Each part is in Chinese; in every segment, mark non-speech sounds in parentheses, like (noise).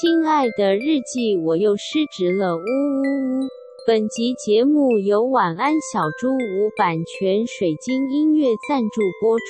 亲爱的日记，我又失职了，呜呜呜！本集节目由晚安小猪屋版权水晶音乐赞助播出。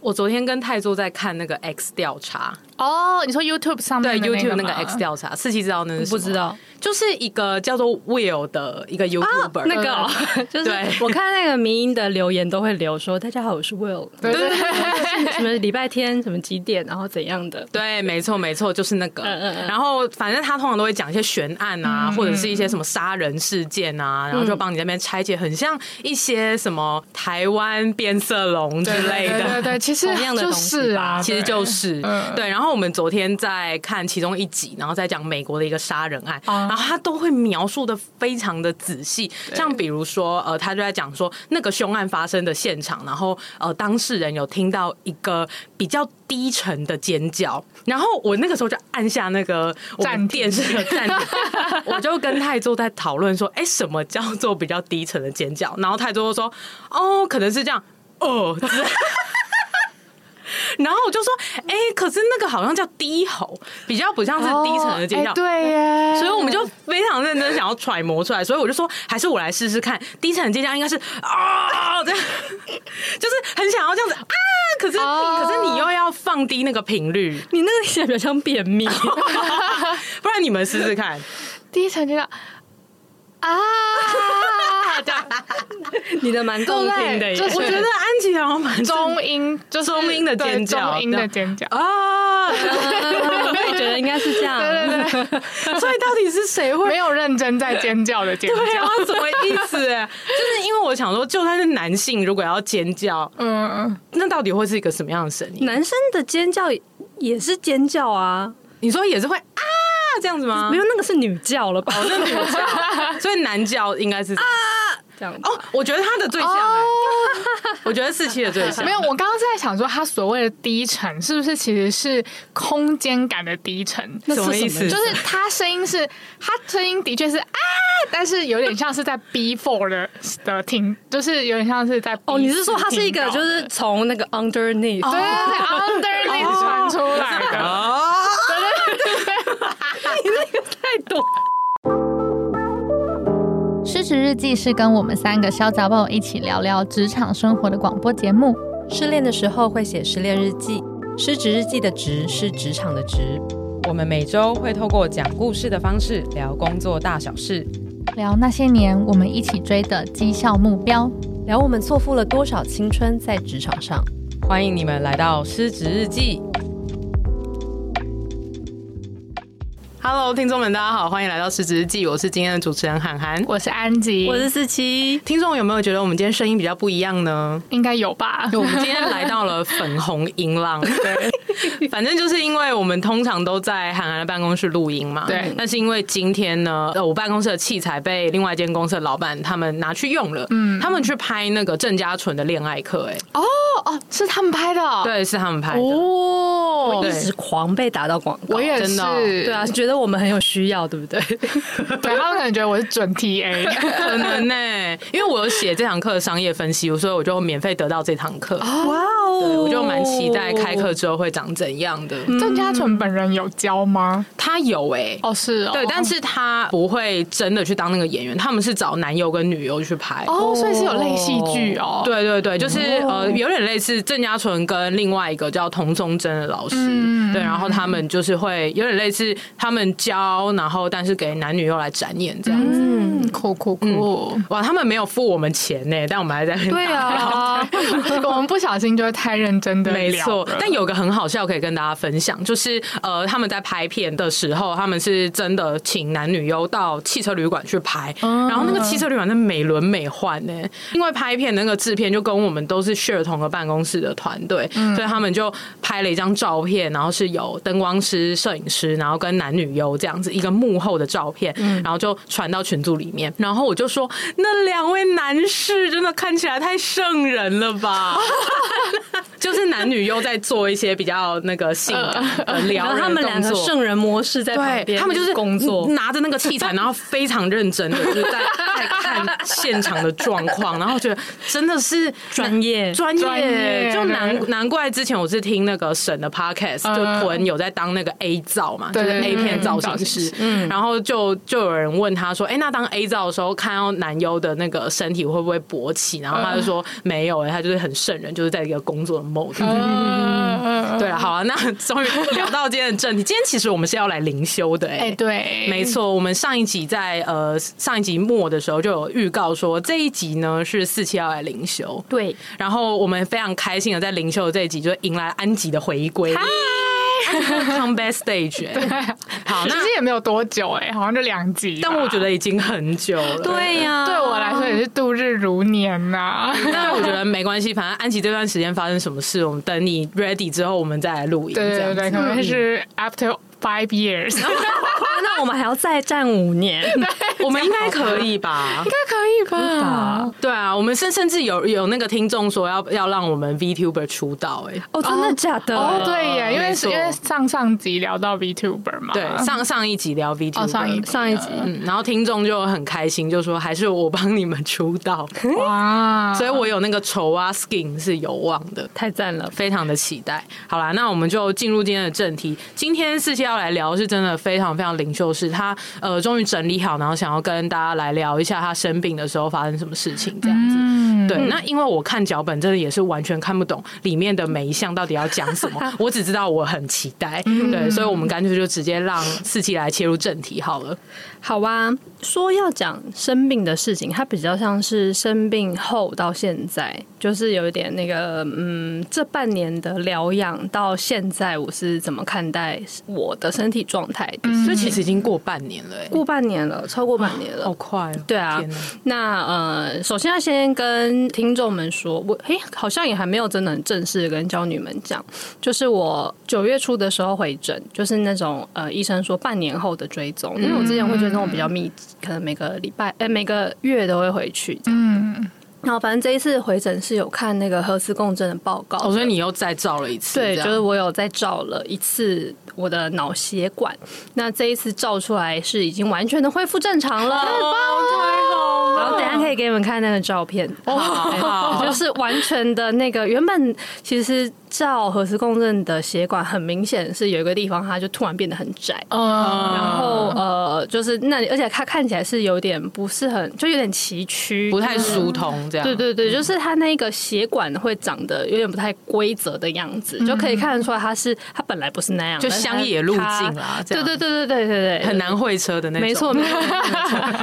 我昨天跟泰座在看那个 X 调查哦，你说 YouTube 上面对 YouTube 那个 X 调查，四七知道那是什么？不知道。就是一个叫做 Will 的一个 YouTuber，、啊、那个、哦、就是我看那个迷音的留言都会留说：“大家好，我是 Will。”对对对，什么礼拜天什么几点，然后怎样的？对，没错没错，就是那个。嗯嗯嗯。然后反正他通常都会讲一些悬案啊，嗯、或者是一些什么杀人事件啊，嗯、然后就帮你那边拆解，很像一些什么台湾变色龙之类的。对对，其实同样的东西啊，其实就是对，对。然后我们昨天在看其中一集，然后在讲美国的一个杀人案。嗯然后他都会描述的非常的仔细，像比如说，呃，他就在讲说那个凶案发生的现场，然后呃，当事人有听到一个比较低沉的尖叫，然后我那个时候就按下那个我们电视的暂停，我就跟泰座在讨论说，哎，什么叫做比较低沉的尖叫？然后泰座说，哦，可能是这样，哦。然后我就说，哎、欸，可是那个好像叫低吼，比较不像是低沉的尖叫。哦欸、对耶，所以我们就非常认真想要揣摩出来。所以我就说，还是我来试试看，低沉的尖叫应该是啊，这样，就是很想要这样子啊。可是，哦、可是你又要放低那个频率，你那个听起来比较像便秘 (laughs) (laughs) 不然你们试试看，低沉尖叫啊。你的蛮动听的，我觉得安琪好像蛮中音，就是中音的尖叫，中音的尖叫啊！我也觉得应该是这样，对对对。所以到底是谁会没有认真在尖叫的尖叫？什么意思？就是因为我想说，就算是男性，如果要尖叫，嗯嗯，那到底会是一个什么样的声音？男生的尖叫也是尖叫啊？你说也是会啊这样子吗？没有，那个是女教了吧？那女教，(laughs) 所以男教应该是啊。哦，我觉得他的最像，(laughs) 我觉得四七的最像。没有，我刚刚在想说，他所谓的低沉，是不是其实是空间感的低沉？什么意思？就是他声音是，他声音的确是啊，但是有点像是在 B four 的的听，就是有点像是在哦，你是说他是一个就是从那个 underneath 对 underneath 传出来的？(laughs) 你那个太多。失职日记是跟我们三个小杂宝一起聊聊职场生活的广播节目。失恋的时候会写失恋日记，失职日记的职是职场的职。我们每周会透过讲故事的方式聊工作大小事，聊那些年我们一起追的绩效目标，聊我们错付了多少青春在职场上。欢迎你们来到失职日记。Hello，听众们，大家好，欢迎来到失职日记。我是今天的主持人涵涵，我是安吉，我是四七。听众有没有觉得我们今天声音比较不一样呢？应该有吧。我们今天来到了粉红音浪，(laughs) 对，反正就是因为我们通常都在涵涵的办公室录音嘛，对。但是因为今天呢，呃，我办公室的器材被另外一间公司的老板他们拿去用了，嗯，他们去拍那个郑家纯的恋爱课，哎，哦哦，是他们拍的，对，是他们拍的，哦，我一直狂被打到广告，我也是，对啊，觉得。我们很有需要，对不对？(laughs) 对，他们可能觉得我是准 TA，可能呢、欸，因为我有写这堂课的商业分析，所以我就免费得到这堂课。哇哦，对，我就蛮期待开课之后会长怎样的。郑嘉纯本人有教吗？他有哎、欸，哦是哦，对，但是他不会真的去当那个演员，他们是找男优跟女优去拍哦，所以是有类戏剧哦。对对对，就是呃，有点类似郑嘉纯跟另外一个叫童宗真的老师，嗯、对，然后他们就是会有点类似他们。教，然后但是给男女又来展演这样子，酷酷酷，哇，他们没有付我们钱呢，但我们还在那边对啊，(laughs) 我们不小心就会太认真的，没错。但有个很好笑可以跟大家分享，就是呃，他们在拍片的时候，他们是真的请男女优到汽车旅馆去拍，然后那个汽车旅馆是美轮美奂呢，因为拍片那个制片就跟我们都是 share 同个办公室的团队，所以他们就拍了一张照片，然后是有灯光师、摄影师，然后跟男女优。这样子一个幕后的照片，然后就传到群组里面，然后我就说，那两位男士真的看起来太圣人了吧？(laughs) 就是男女又在做一些比较那个性感的聊，然后他们两个圣人模式在旁边，他们就是工作，拿着那个器材，然后非常认真的就是在在 (laughs) 在看现场的状况，然后觉得真的是专业专业，业就难难怪之前我是听那个沈的 podcast，就屯有在当那个 A 造嘛，就是 A 片造型师，嗯，然后就就有人问他说，哎，那当 A 造的时候，看到男优的那个身体会不会勃起？然后他就说没有，哎，他就是很圣人，就是在一个工作的 mode。对啊，好啊，那终于聊到今天的正题，今天其实我们是要来灵修的，哎，对，没错，我们上一集在呃上一集末的时候就有预告说，这一集呢是四七要来灵修，对，然后我们非常开心的在灵修的这一集就迎来安吉的回归。(laughs) Come backstage，对，好，那其实也没有多久哎，好像就两集，但我觉得已经很久了。对呀，对我来说也是度日如年呐。但我觉得没关系，反正安琪这段时间发生什么事，我们等你 ready 之后，我们再来录影。对对对，可能是 after five years，(laughs) 那我们还要再战五年，(laughs) 我们应该可以吧？应该可以吧？对啊，我们甚甚至有有那个听众说要要让我们 VTuber 出道，哎，哦，真的假的？哦，对耶，因为因为上上集聊到 VTuber 嘛，对，上上一集聊 VTuber，上一上一集，嗯，然后听众就很开心，就说还是我帮你们出道，哇，(laughs) 所以我有那个丑啊 skin 是有望的，太赞了，非常的期待。好啦，那我们就进入今天的正题，今天四七要来聊是真的非常非常灵修，是他呃终于整理好，然后想要跟大家来聊一下他生病的时候发生什么事情这样子。对，那因为我看脚本真的也是完全看不懂里面的每一项到底要讲什么，(laughs) 我只知道我很期待。对，所以我们干脆就直接让四七来切入正题好了。好啊，说要讲生病的事情，它比较像是生病后到现在，就是有一点那个，嗯，这半年的疗养到现在，我是怎么看待我的身体状态的？所以其实已经过半年了，过半年了，超过半年了，好快。对啊，那呃，首先要先跟听众们说，我嘿，好像也还没有真的很正式跟教女们讲，就是我九月初的时候回诊，就是那种呃，医生说半年后的追踪，因为我之前会觉得。那种比较密集，可能每个礼拜、哎、欸，每个月都会回去。嗯，然后反正这一次回诊是有看那个核磁共振的报告，哦，所以你又再照了一次。对，就是我有再照了一次我的脑血管。那这一次照出来是已经完全的恢复正常了，太棒了，太好了。然后等一下可以给你们看那个照片，哦，就是完全的那个原本其实。照核磁共振的血管，很明显是有一个地方，它就突然变得很窄。嗯，然后呃，就是那里，而且它看起来是有点不是很，就有点崎岖，不太疏通这样。对对对，就是它那个血管会长得有点不太规则的样子，就可以看得出来它是它本来不是那样，就乡野路径啊。对对对对对对对，很难会车的那种。没错没错没错。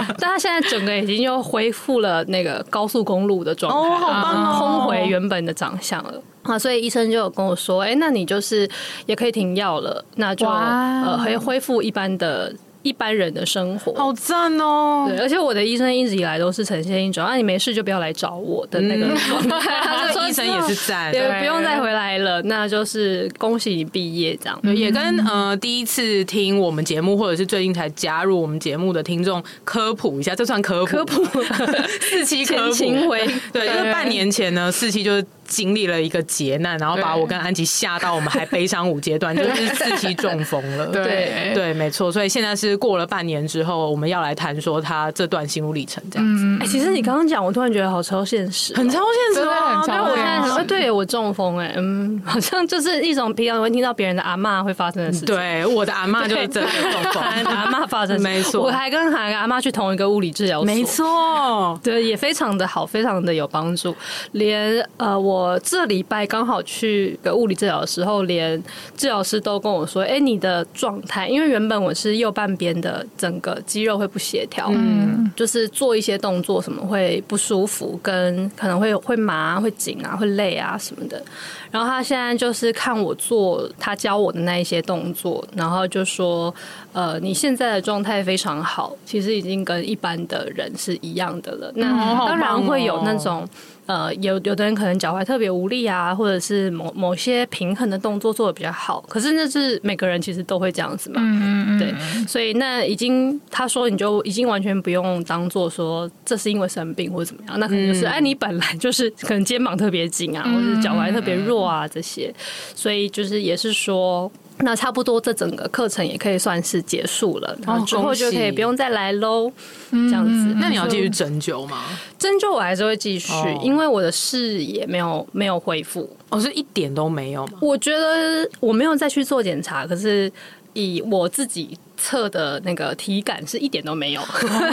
(laughs) 但它现在整个已经又恢复了那个高速公路的状态，哦，好棒哦，通回原本的长相了。啊，所以医生就有跟我说，哎、欸，那你就是也可以停药了，那就呃，可以恢复一般的。一般人的生活好赞哦！对，而且我的医生一直以来都是呈现一种啊，你没事就不要来找我的那个状态。他说 (laughs) 医生也是赞，对，不用再回来了。那就是恭喜你毕业，这样。也跟呃第一次听我们节目，或者是最近才加入我们节目的听众科普一下，这算科普？科普 (laughs) 四期科普。对，因为半年前呢，四期就是经历了一个劫难，然后把我跟安吉吓到我们还悲伤五阶段，就是四期中风了。(laughs) 对对，没错。所以现在是。过了半年之后，我们要来谈说他这段心路历程这样子。哎、嗯，其实你刚刚讲，我突然觉得好超现实，很超现实啊！对，我现在说，对我中风，哎，嗯，(laughs) 好像就是一种平常会听到别人的阿嬷会发生的事情。对，我的阿嬷就是真的中风，阿嬷发生，没错。我还跟韩阿妈去同一个物理治疗所，没错，对，也非常的好，非常的有帮助。连呃，我这礼拜刚好去个物理治疗的时候，连治疗师都跟我说，哎，你的状态，因为原本我是右半边的整个肌肉会不协调，嗯，就是做一些动作什么会不舒服，跟可能会会麻、会紧啊、会累啊什么的。然后他现在就是看我做他教我的那一些动作，然后就说，呃，你现在的状态非常好，其实已经跟一般的人是一样的了。那当然会有那种。呃，有有的人可能脚踝特别无力啊，或者是某某些平衡的动作做的比较好，可是那是每个人其实都会这样子嘛，嗯嗯对，所以那已经他说你就已经完全不用当做说这是因为生病或者怎么样，那可能就是哎、嗯、你本来就是 (laughs) 可能肩膀特别紧啊，或者是脚踝特别弱啊这些，所以就是也是说。那差不多这整个课程也可以算是结束了，然后之后就可以不用再来喽。这样子，那你要继续针灸吗？针灸我还是会继续，因为我的视野没有没有恢复，哦，是一点都没有吗？我觉得我没有再去做检查，可是以我自己。测的那个体感是一点都没有，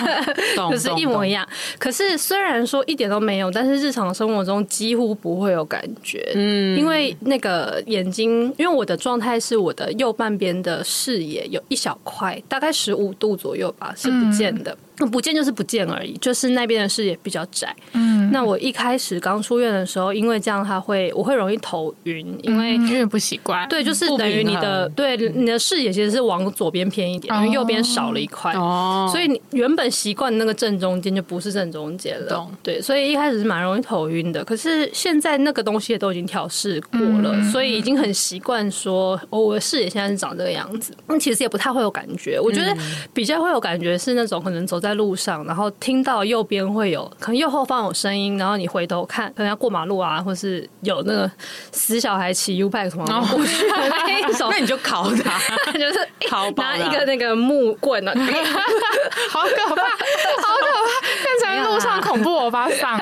(laughs) 就是一模一样。可是虽然说一点都没有，但是日常生活中几乎不会有感觉。嗯，因为那个眼睛，因为我的状态是我的右半边的视野有一小块，大概十五度左右吧，是不见的。不见就是不见而已，就是那边的视野比较窄。嗯，那我一开始刚出院的时候，因为这样，他会我会容易头晕，因为因为不习惯。对，就是等于你的对你的视野其实是往左边偏一点，因为右边少了一块。哦，所以你原本习惯那个正中间就不是正中间了。懂。对，所以一开始是蛮容易头晕的。可是现在那个东西也都已经调试过了，所以已经很习惯说，哦，我的视野现在是长这个样子。那其实也不太会有感觉。我觉得比较会有感觉是那种可能走在。在路上，然后听到右边会有可能右后方有声音，然后你回头看，可能要过马路啊，或是有那个死小孩骑 U bike 什么过去，(laughs) 那你就考他，就是拿一个那个木棍呢，(laughs) 好可怕，好可怕，变成路上恐怖欧巴桑。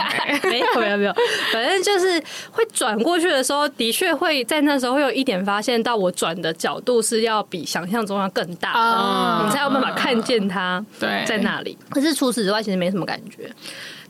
没有没有没有，反正就是会转过去的时候，的确会在那时候会有一点发现到我转的角度是要比想象中要更大的，你才有办法看见它在那里。可是除此之外，其实没什么感觉。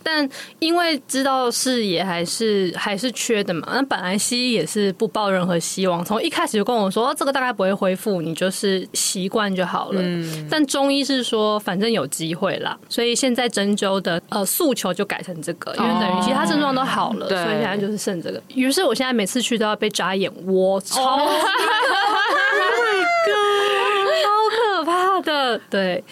但因为知道视野还是还是缺的嘛，那本来西医也是不抱任何希望，从一开始就跟我说，哦，这个大概不会恢复，你就是习惯就好了。嗯。但中医是说，反正有机会啦，所以现在针灸的呃诉求就改成这个，因为等于其他症状都好了，哦，所以现在就是剩这个。于是我现在每次去都要被扎眼窝，超。Oh (laughs) 的对，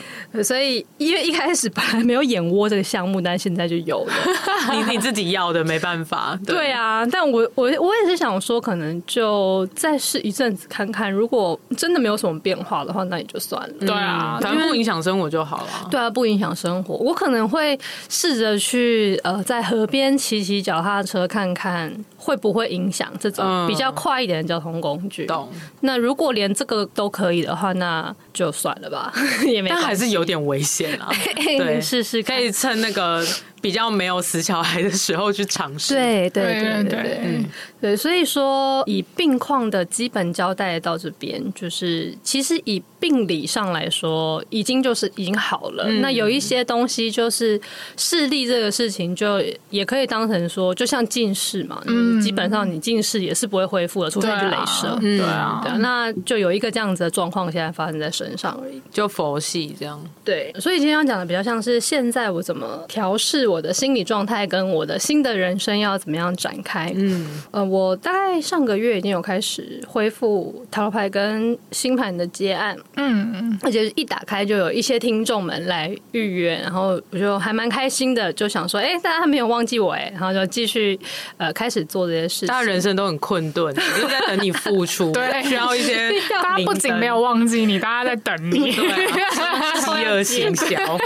所以因为一开始本来没有眼窝这个项目，但现在就有了。(laughs) 你你自己要的没办法。对，对啊，但我我我也是想说，可能就再试一阵子看看，如果真的没有什么变化的话，那也就算了。对啊，反正不影响生活就好了。对啊，不影响生活，我可能会试着去呃，在河边骑骑脚踏车看看。会不会影响这种比较快一点的交通工具？懂。那如果连这个都可以的话，那就算了吧，(laughs) 也没。但还是有点危险啊。(laughs) 对，是是，可以趁那个。比较没有死小孩的时候去尝试，对对对对对，嗯，对，所以说以病况的基本交代到这边，就是其实以病理上来说，已经就是已经好了。嗯、那有一些东西就是视力这个事情，就也可以当成说，就像近视嘛，嗯，基本上你近视也是不会恢复的，除非是镭射，对啊，对啊，那就有一个这样子的状况，现在发生在身上而已，就佛系这样。对，所以今天要讲的比较像是现在我怎么调适。我的心理状态跟我的新的人生要怎么样展开？嗯，呃，我大概上个月已经有开始恢复塔罗牌跟星盘的接案，嗯嗯，而且一打开就有一些听众们来预约，然后我就还蛮开心的，就想说，哎、欸，大家还没有忘记我哎，然后就继续呃开始做这些事情。大家人生都很困顿，(laughs) 就在等你付出，对，(laughs) 需要一些。大家不仅没有忘记你，大家在等你，(laughs) 饥饿行销。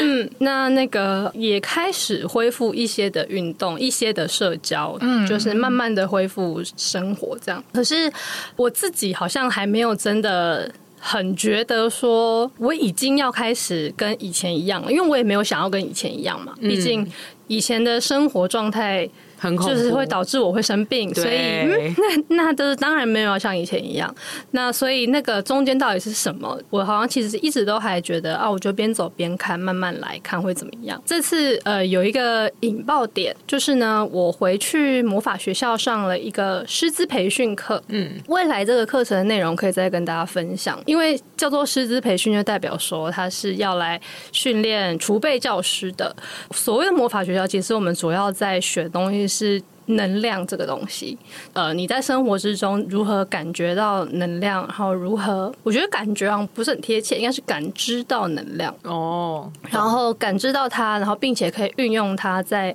嗯，那那个也开。开始恢复一些的运动，一些的社交，嗯，就是慢慢的恢复生活这样。可是我自己好像还没有真的很觉得说我已经要开始跟以前一样了，因为我也没有想要跟以前一样嘛。毕竟以前的生活状态。就是会导致我会生病，所以、嗯、那那都是当然没有像以前一样。那所以那个中间到底是什么？我好像其实一直都还觉得啊，我就边走边看，慢慢来看会怎么样。这次呃有一个引爆点，就是呢，我回去魔法学校上了一个师资培训课。嗯，未来这个课程的内容可以再跟大家分享，因为叫做师资培训，就代表说他是要来训练储备教师的。所谓的魔法学校，其实我们主要在学东西。是能量这个东西，呃，你在生活之中如何感觉到能量，然后如何，我觉得感觉上不是很贴切，应该是感知到能量哦，然后感知到它，然后并且可以运用它在。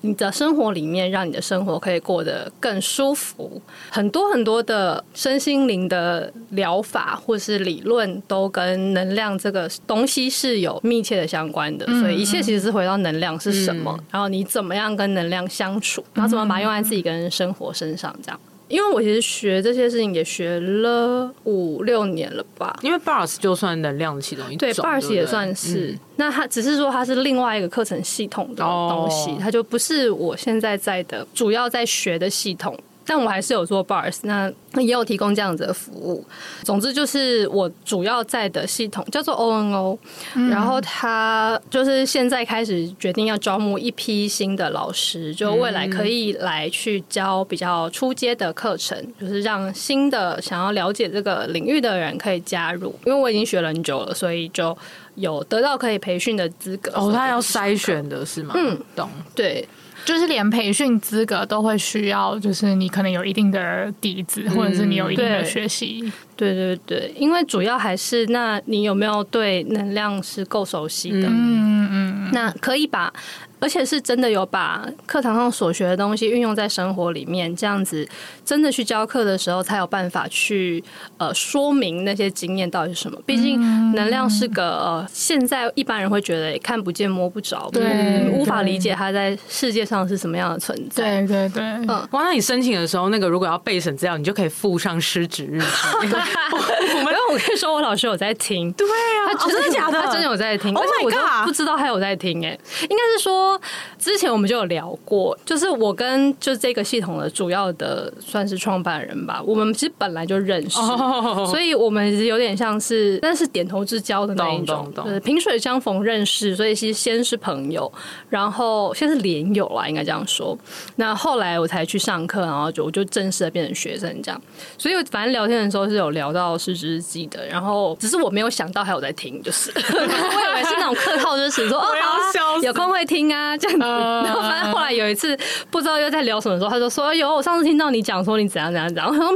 你的生活里面，让你的生活可以过得更舒服。很多很多的身心灵的疗法或是理论，都跟能量这个东西是有密切的相关的。所以一切其实是回到能量是什么，然后你怎么样跟能量相处，然后怎么把它用在自己跟生活身上，这样。因为我其实学这些事情也学了五六年了吧。因为 Bars 就算能量的其中一种，对，，Bars 也算是。嗯、那它只是说它是另外一个课程系统的东西，哦、它就不是我现在在的主要在学的系统。但我还是有做 bars，那也有提供这样子的服务。总之就是我主要在的系统叫做 ONO，、嗯、然后他就是现在开始决定要招募一批新的老师，就未来可以来去教比较初阶的课程，就是让新的想要了解这个领域的人可以加入。因为我已经学了很久了，所以就有得到可以培训的资格。哦，他要筛选的是吗？嗯，懂。对。就是连培训资格都会需要，就是你可能有一定的底子，嗯、或者是你有一定的学习。对对对，因为主要还是，那你有没有对能量是够熟悉的？嗯嗯嗯，那可以把。而且是真的有把课堂上所学的东西运用在生活里面，这样子真的去教课的时候，才有办法去呃说明那些经验到底是什么。毕竟能量是个呃，现在一般人会觉得看不见摸不着，对，无法理解它在世界上是什么样的存在。对对对，嗯，哇，那你申请的时候，那个如果要备审资料，你就可以附上失职日记。(laughs) 我们我跟你说，我老师有在听，对啊，他真的假的？他真的有在听，而且我都不知道他有在听，哎，应该是说。之前我们就有聊过，就是我跟就这个系统的主要的算是创办人吧，我们其实本来就认识，oh. 所以我们其实有点像是，但是点头之交的那一种，就是萍水相逢认识，所以其实先是朋友，然后先是连友啦，应该这样说。那后来我才去上课，然后就我就正式的变成学生这样。所以反正聊天的时候是有聊到失职日记的，然后只是我没有想到还有在听，就是 (laughs) 我以为是那种客套，就是说哦好啊，(laughs) 有空会听啊。这样子，然后反正后来有一次不知道又在聊什么时候，他就说：“有，我上次听到你讲说你怎样怎样怎样。(laughs) ”我说：“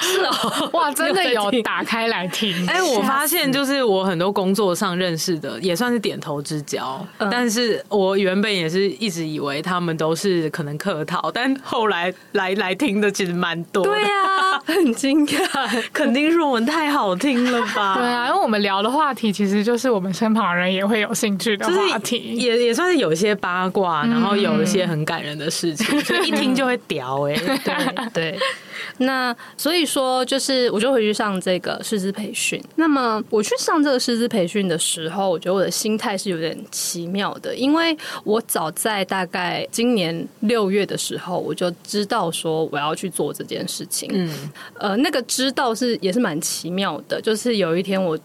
是哦，(laughs) 哇，真的有打开来听。”哎，我发现就是我很多工作上认识的也算是点头之交，但是我原本也是一直以为他们都是可能客套，但后来来来听的其实蛮多。对啊，(laughs) 很惊讶，肯定是我们太好听了吧？对啊，因为我们聊的话题其实就是我们身旁人也会有兴趣的话题，也也算是有一些。八卦，然后有一些很感人的事情，嗯、(laughs) 所以一听就会屌哎、欸，对 (laughs) 对。那所以说，就是我就回去上这个师资培训。那么我去上这个师资培训的时候，我觉得我的心态是有点奇妙的，因为我早在大概今年六月的时候，我就知道说我要去做这件事情。嗯，呃，那个知道是也是蛮奇妙的，就是有一天我。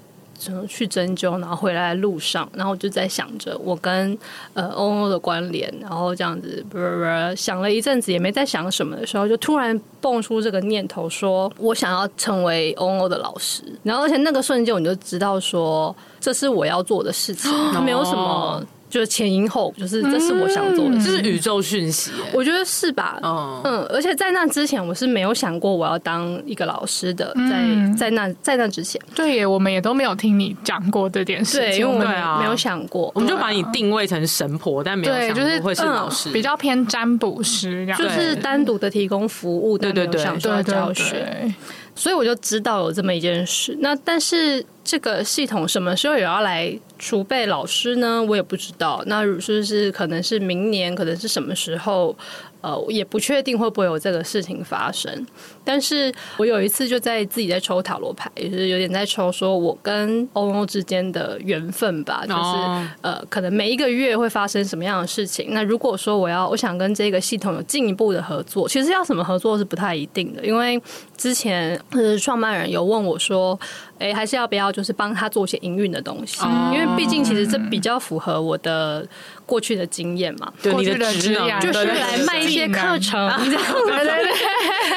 去针灸，然后回来的路上，然后我就在想着我跟呃欧欧的关联，然后这样子不不不想了一阵子，也没在想什么的时候，就突然蹦出这个念头，说我想要成为欧欧的老师。然后而且那个瞬间，我就知道说这是我要做的事情，没有什么。就是前因后，就是这是我想做的，这是宇宙讯息，我觉得是吧？嗯嗯，而且在那之前，我是没有想过我要当一个老师的，在在那在那之前，对耶，我们也都没有听你讲过这件事情，因为我们没有想过，我们就把你定位成神婆，但没有想过会是老师，比较偏占卜师，就是单独的提供服务，对对对，想说教学，所以我就知道有这么一件事。那但是。这个系统什么时候也要来储备老师呢？我也不知道。那是不是可能是明年，可能是什么时候？呃，也不确定会不会有这个事情发生。但是我有一次就在自己在抽塔罗牌，也是有点在抽，说我跟 ONO 之间的缘分吧，就是、oh. 呃，可能每一个月会发生什么样的事情。那如果说我要，我想跟这个系统有进一步的合作，其实要什么合作是不太一定的，因为之前呃创办人有问我说，哎，还是要不要就是帮他做一些营运的东西？Oh. 因为毕竟其实这比较符合我的。过去的经验嘛，对，你的职业就是来卖一些课程，这样 (laughs) 对对对，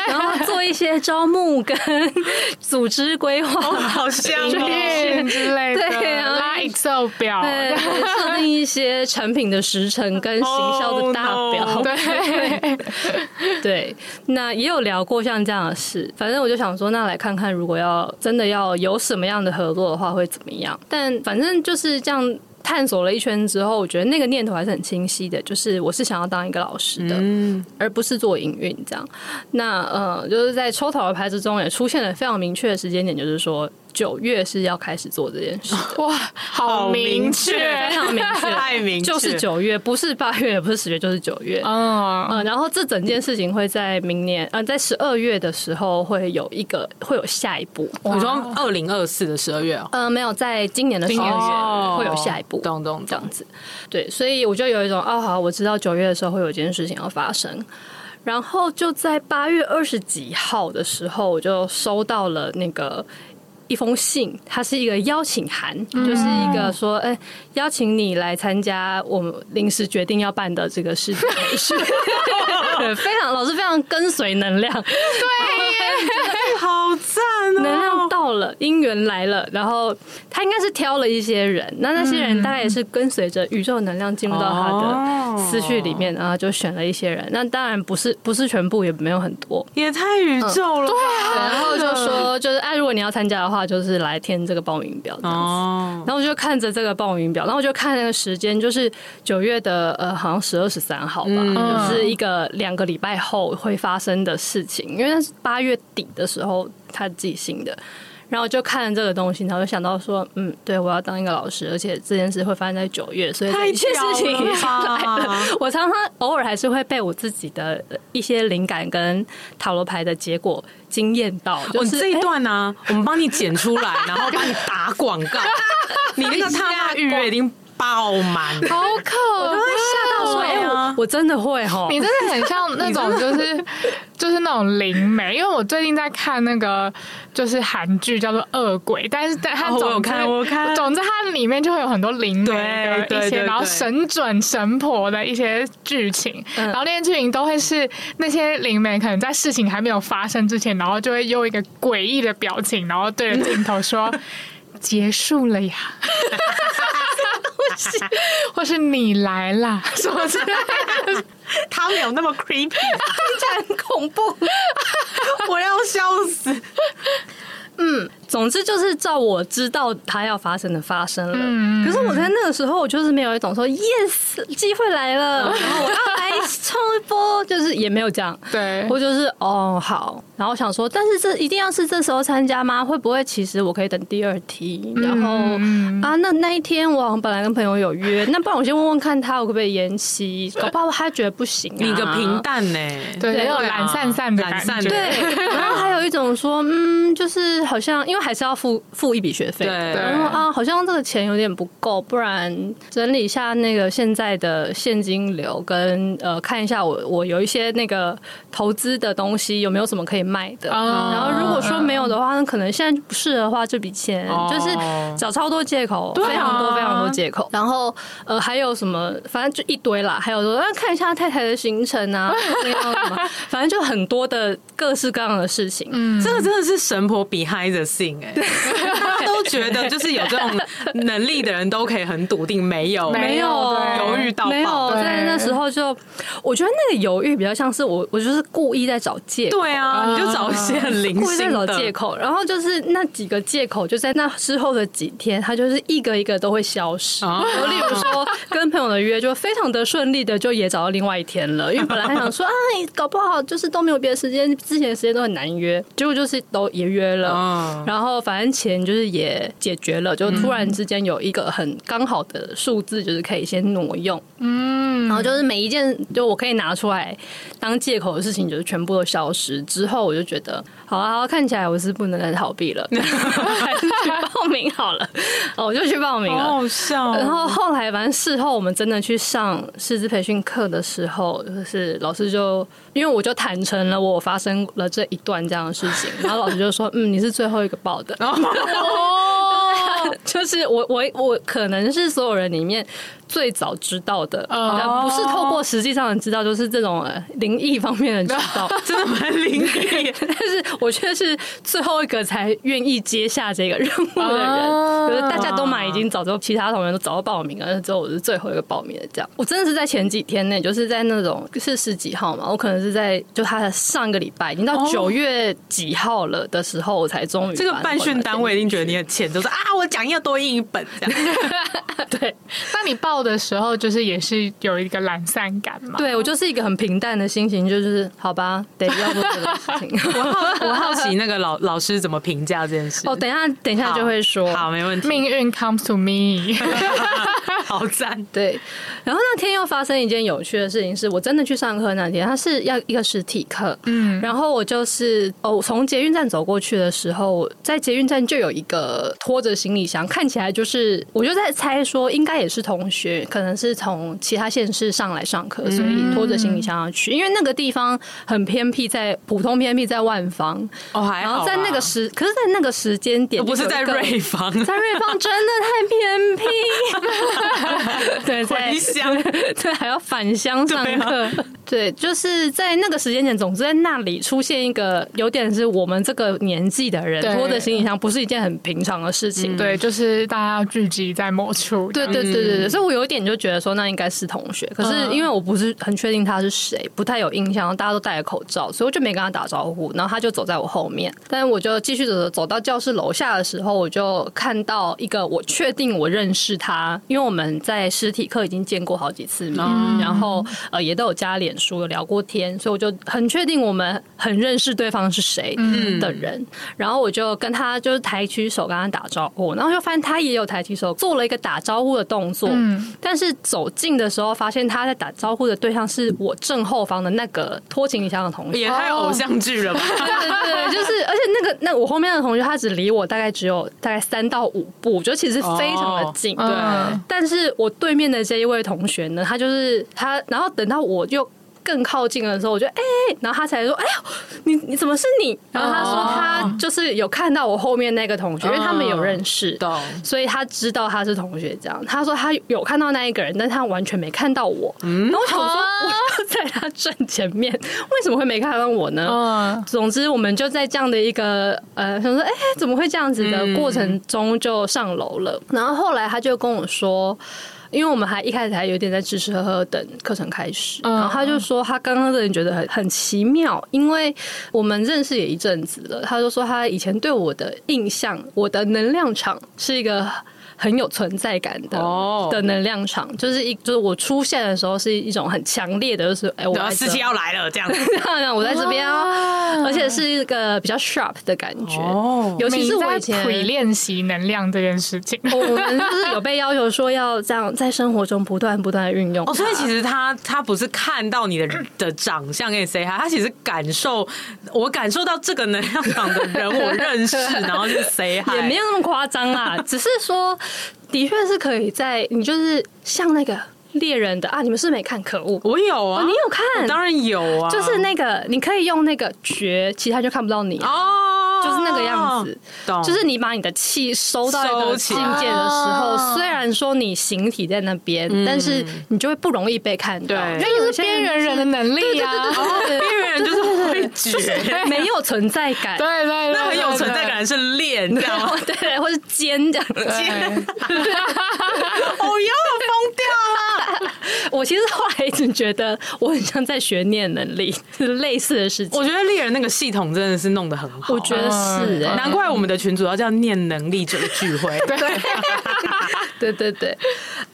然后做一些招募跟组织规划，好像之类的，对啊，拉 Excel 表，对，设定一些产品的时程跟行销的大表，对。(laughs) 对，那也有聊过像这样的事，反正我就想说，那来看看，如果要真的要有什么样的合作的话，会怎么样？但反正就是这样。探索了一圈之后，我觉得那个念头还是很清晰的，就是我是想要当一个老师的，嗯、而不是做营运这样。那呃，就是在抽讨的牌子中也出现了非常明确的时间点，就是说。九月是要开始做这件事的。哇，好明确，非常明确，太明确，就是九月，不是八月，也不是十月，就是九月。嗯嗯，然后这整件事情会在明年，呃，在十二月的时候会有一个，会有下一步。你说二零二四的十二月啊？呃，没有，在今年的十二月会有下一步，咚咚这样子。对，所以我就有一种，哦，好，我知道九月的时候会有一件事情要发生。然后就在八月二十几号的时候，我就收到了那个一封信，它是一个邀请函，嗯、就是一个说，哎，邀请你来参加我们临时决定要办的这个世界美术，(laughs) 对，非常老师非常跟随能量，对耶，(laughs) 好赞哦，能量到了，姻缘来了，然后他应该是挑了一些人，那那些人大概也是跟随着宇宙能量进入到他的思绪里面，然后就选了一些人，那当然不是不是全部，也没有很多，也太宇宙了，嗯、对，然后就说就是，哎，如果你要参加的话，就是来填这个报名表这样子，然后我就看着这个报名表，然后我就看那个时间，就是九月的呃，好像十二十三号吧，嗯、就是一个两个礼拜后会发生的事情，因为那是八月底的时候他寄信的。然后就看这个东西，然后就想到说，嗯，对，我要当一个老师，而且这件事会发生在九月，所以他一切事情。(laughs) 我常常偶尔还是会被我自己的一些灵感跟塔罗牌的结果惊艳到。就是、哦、这一段呢、啊，(laughs) 我们帮你剪出来，然后帮你打广告。(laughs) 你那个他妈预约已经爆满，好可怕！我都会吓到说，哎、欸，我真的会哈，你真的很像那种就是。就是那种灵媒，因为我最近在看那个就是韩剧叫做《恶鬼》，但是但它总有看，我看，总之它里面就会有很多灵媒的一些，然后神准神婆的一些剧情，然后那些剧情都会是那些灵媒可能在事情还没有发生之前，然后就会用一个诡异的表情，然后对着镜头说 (laughs) 结束了呀，(laughs) 或是或是你来啦，什么之类的。他没有那么 creepy，(laughs) 很恐怖，(laughs) 我要笑死。嗯，总之就是照我知道它要发生的发生了。嗯，可是我在那个时候，我就是没有一种说 yes 机会来了，(laughs) 然后我要来冲一波，就是也没有这样。对，我就是哦好，然后想说，但是这一定要是这时候参加吗？会不会其实我可以等第二题？然后、嗯、啊，那那一天我本来跟朋友有约，那不然我先问问看他我可不可以延期？(laughs) 搞不好他觉得不行、啊，你个平淡呢？对，没有懒散散的感觉。对，(laughs) 然后还有一种说，嗯，就是。好像因为还是要付付一笔学费，对，然后啊，好像这个钱有点不够，不然整理一下那个现在的现金流，跟呃看一下我我有一些那个投资的东西有没有什么可以卖的。哦、然后如果说没有的话，那可能现在不适合的话，这笔钱就是找超多借口，非常多非常多借口。然后呃还有什么，反正就一堆啦。还有说啊，看一下太太的行程啊，(laughs) 反正就很多的各式各样的事情。嗯，这个真的是神婆比海。开着信哎，(laughs) 大家都觉得就是有这种能力的人都可以很笃定，没有没有犹豫到没有，在那时候就我觉得那个犹豫比较像是我，我就是故意在找借口，对啊，你就找一些很零星的借口，然后就是那几个借口就在那之后的几天，他就是一个一个都会消失。例如说跟朋友的约就非常的顺利的就也找到另外一天了，因为本来还想说 (laughs) 啊，你搞不好就是都没有别的时间，之前的时间都很难约，结果就是都也约了。然后反正钱就是也解决了，就突然之间有一个很刚好的数字，就是可以先挪用。嗯，然后就是每一件就我可以拿出来当借口的事情，就是全部都消失之后，我就觉得好啊，好啊，看起来我是不能再逃避了，(laughs) 还是去报名好了。哦我就去报名了，好好笑。然后后来反正事后我们真的去上师资培训课的时候，就是老师就因为我就坦诚了我发生了这一段这样的事情，然后老师就说：“嗯，你是最后一个报的。(laughs) (laughs) ” (laughs) 就是我我我可能是所有人里面最早知道的，不是透过实际上的知道，就是这种灵异方面的知 (laughs) 道，真的蛮灵异。(laughs) 但是我却是最后一个才愿意接下这个任务的人，就是大家都嘛已经早就其他同学都早就报名了，之后我是最后一个报名的。这样，我真的是在前几天内，就是在那种是十几号嘛，我可能是在就他的上个礼拜，已经到九月几号了的时候，我才终于这个办训单位一定觉得你很欠，就是啊，我讲义要多印一本这样。(laughs) 对，那你报。的时候，就是也是有一个懒散感嘛。对，我就是一个很平淡的心情，就是好吧，得要做这个事情。(laughs) 我好我好奇那个老 (laughs) 老师怎么评价这件事。哦，等一下，等一下就会说。好，好，没问题。命运 comes to me，好赞。对，然后那天又发生一件有趣的事情，是我真的去上课那天，他是要一个实体课，嗯，然后我就是哦，从捷运站走过去的时候，在捷运站就有一个拖着行李箱，看起来就是，我就在猜说，应该也是同学，可能是从其他县市上来上课，所以拖着行李箱要去，因为那个地方很偏僻，在普通偏僻，在万方哦，还好，然后在那个时，可是，在那个时间点，不是在瑞芳，在瑞芳真的太偏僻，(laughs) 对，在乡，(laughs) 对，还要返乡上课，对，就是在那个时间点，总之在那里出现一个有点是我们这个年纪的人拖着行李箱，不是一件很平常的事情，对，就是大家要聚集在某处，对，对，对，对，对，所以我有一点就觉得说，那应该是同学，可是因为我不是很确定他是谁，不太有印象，大家都戴着口罩，所以我就没跟他打招呼，然后他就走在我后面，但是我就继续走走，走到教室楼下的时候，我就看到一个我确定我认识他，因为我们在实体课已经见过好几次面，然后呃也都有加脸书有聊过天，所以我就很确定我们很认识对方是谁的人，然后我就跟他就是抬起手跟他打招呼，然后就发现他也有抬起手做了一个打招呼的动作，嗯但是走近的时候发现他在打招呼的对象是我正后方的那个拖行李箱的同学，也太偶像剧了吧？(laughs) 对对对，就是而且那个那我后面的同学他只离我大概只有大概三到五步，我觉得其实非常的近，对。但是我对面的这一位同学呢，他就是他，然后等到我又。更靠近的时候，我就哎、欸，然后他才说：“哎呦，你你怎么是你？”然后他说他就是有看到我后面那个同学，因为他们有认识，所以他知道他是同学。这样，他说他有看到那一个人，但他完全没看到我。然后我想说，我就在他正前面，为什么会没看到我呢？总之，我们就在这样的一个呃，想说哎，怎么会这样子的过程中就上楼了。然后后来他就跟我说。因为我们还一开始还有点在吃吃喝喝等课程开始，然后他就说他刚刚的人觉得很很奇妙，因为我们认识也一阵子了，他就说他以前对我的印象，我的能量场是一个。很有存在感的的能量场，就是一就是我出现的时候是一种很强烈的，就是哎，我的司机要来了这样。(laughs) 子，我在这边哦，而且是一个比较 sharp 的感觉。哦，尤其是我以前。练习能量这件事情，我们就是有被要求说要这样在生活中不断不断的运用。哦，所以其实他他不是看到你的的长相跟你 say hi，他其实感受我感受到这个能量场的人 (laughs) 我认识，然后就 say hi，也没有那么夸张啦，只是说。的确是可以在你就是像那个猎人的啊，你们是没看？可恶？我有啊，哦、你有看？当然有啊，就是那个你可以用那个绝，其他就看不到你哦。就是那个样子，就是你把你的气收到一个境界的时候，虽然说你形体在那边，但是你就会不容易被看到，因为有些边缘人的能力啊，边缘人就是会绝，没有存在感，对对，那很有存在感是练，这样 (laughs) 对，或是尖这样尖，(laughs) 哦哟，疯掉了！(laughs) 我其实后来一直觉得我很像在学念能力，是类似的事情。我觉得猎人那个系统真的是弄得很好，我觉得。是，难怪我们的群主要叫念能力者聚会。对，对对对，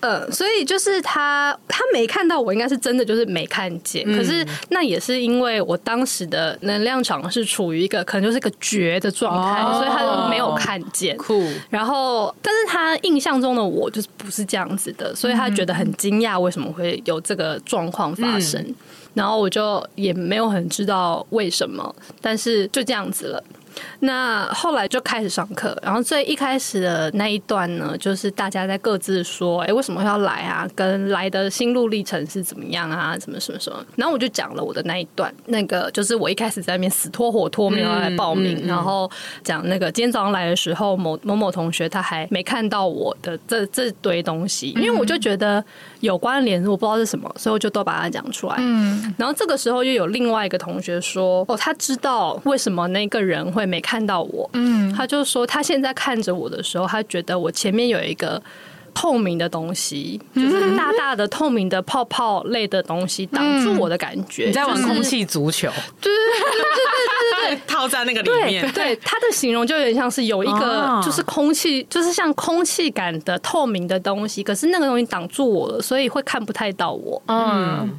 呃，所以就是他，他没看到我，应该是真的就是没看见。可是那也是因为我当时的能量场是处于一个可能就是一个绝的状态，所以他就没有看见。酷。然后，但是他印象中的我就是不是这样子的，所以他觉得很惊讶，为什么会有这个状况发生。然后我就也没有很知道为什么，但是就这样子了。那后来就开始上课，然后最一开始的那一段呢，就是大家在各自说，哎，为什么要来啊？跟来的心路历程是怎么样啊？什么什么什么？然后我就讲了我的那一段，那个就是我一开始在那边死拖活拖没有来报名，嗯嗯嗯、然后讲那个今天早上来的时候，某某某同学他还没看到我的这这堆东西，因为我就觉得有关联，我不知道是什么，所以我就都把它讲出来。嗯，然后这个时候又有另外一个同学说，哦，他知道为什么那个人会。没看到我，嗯，他就说他现在看着我的时候，他觉得我前面有一个透明的东西，就是大大的透明的泡泡类的东西挡住我的感觉。你在玩空气足球？对对对对 (laughs) 套在那个里面。对，它的形容就有点像是有一个，就是空气，就是像空气感的透明的东西，可是那个东西挡住我了，所以会看不太到我。嗯，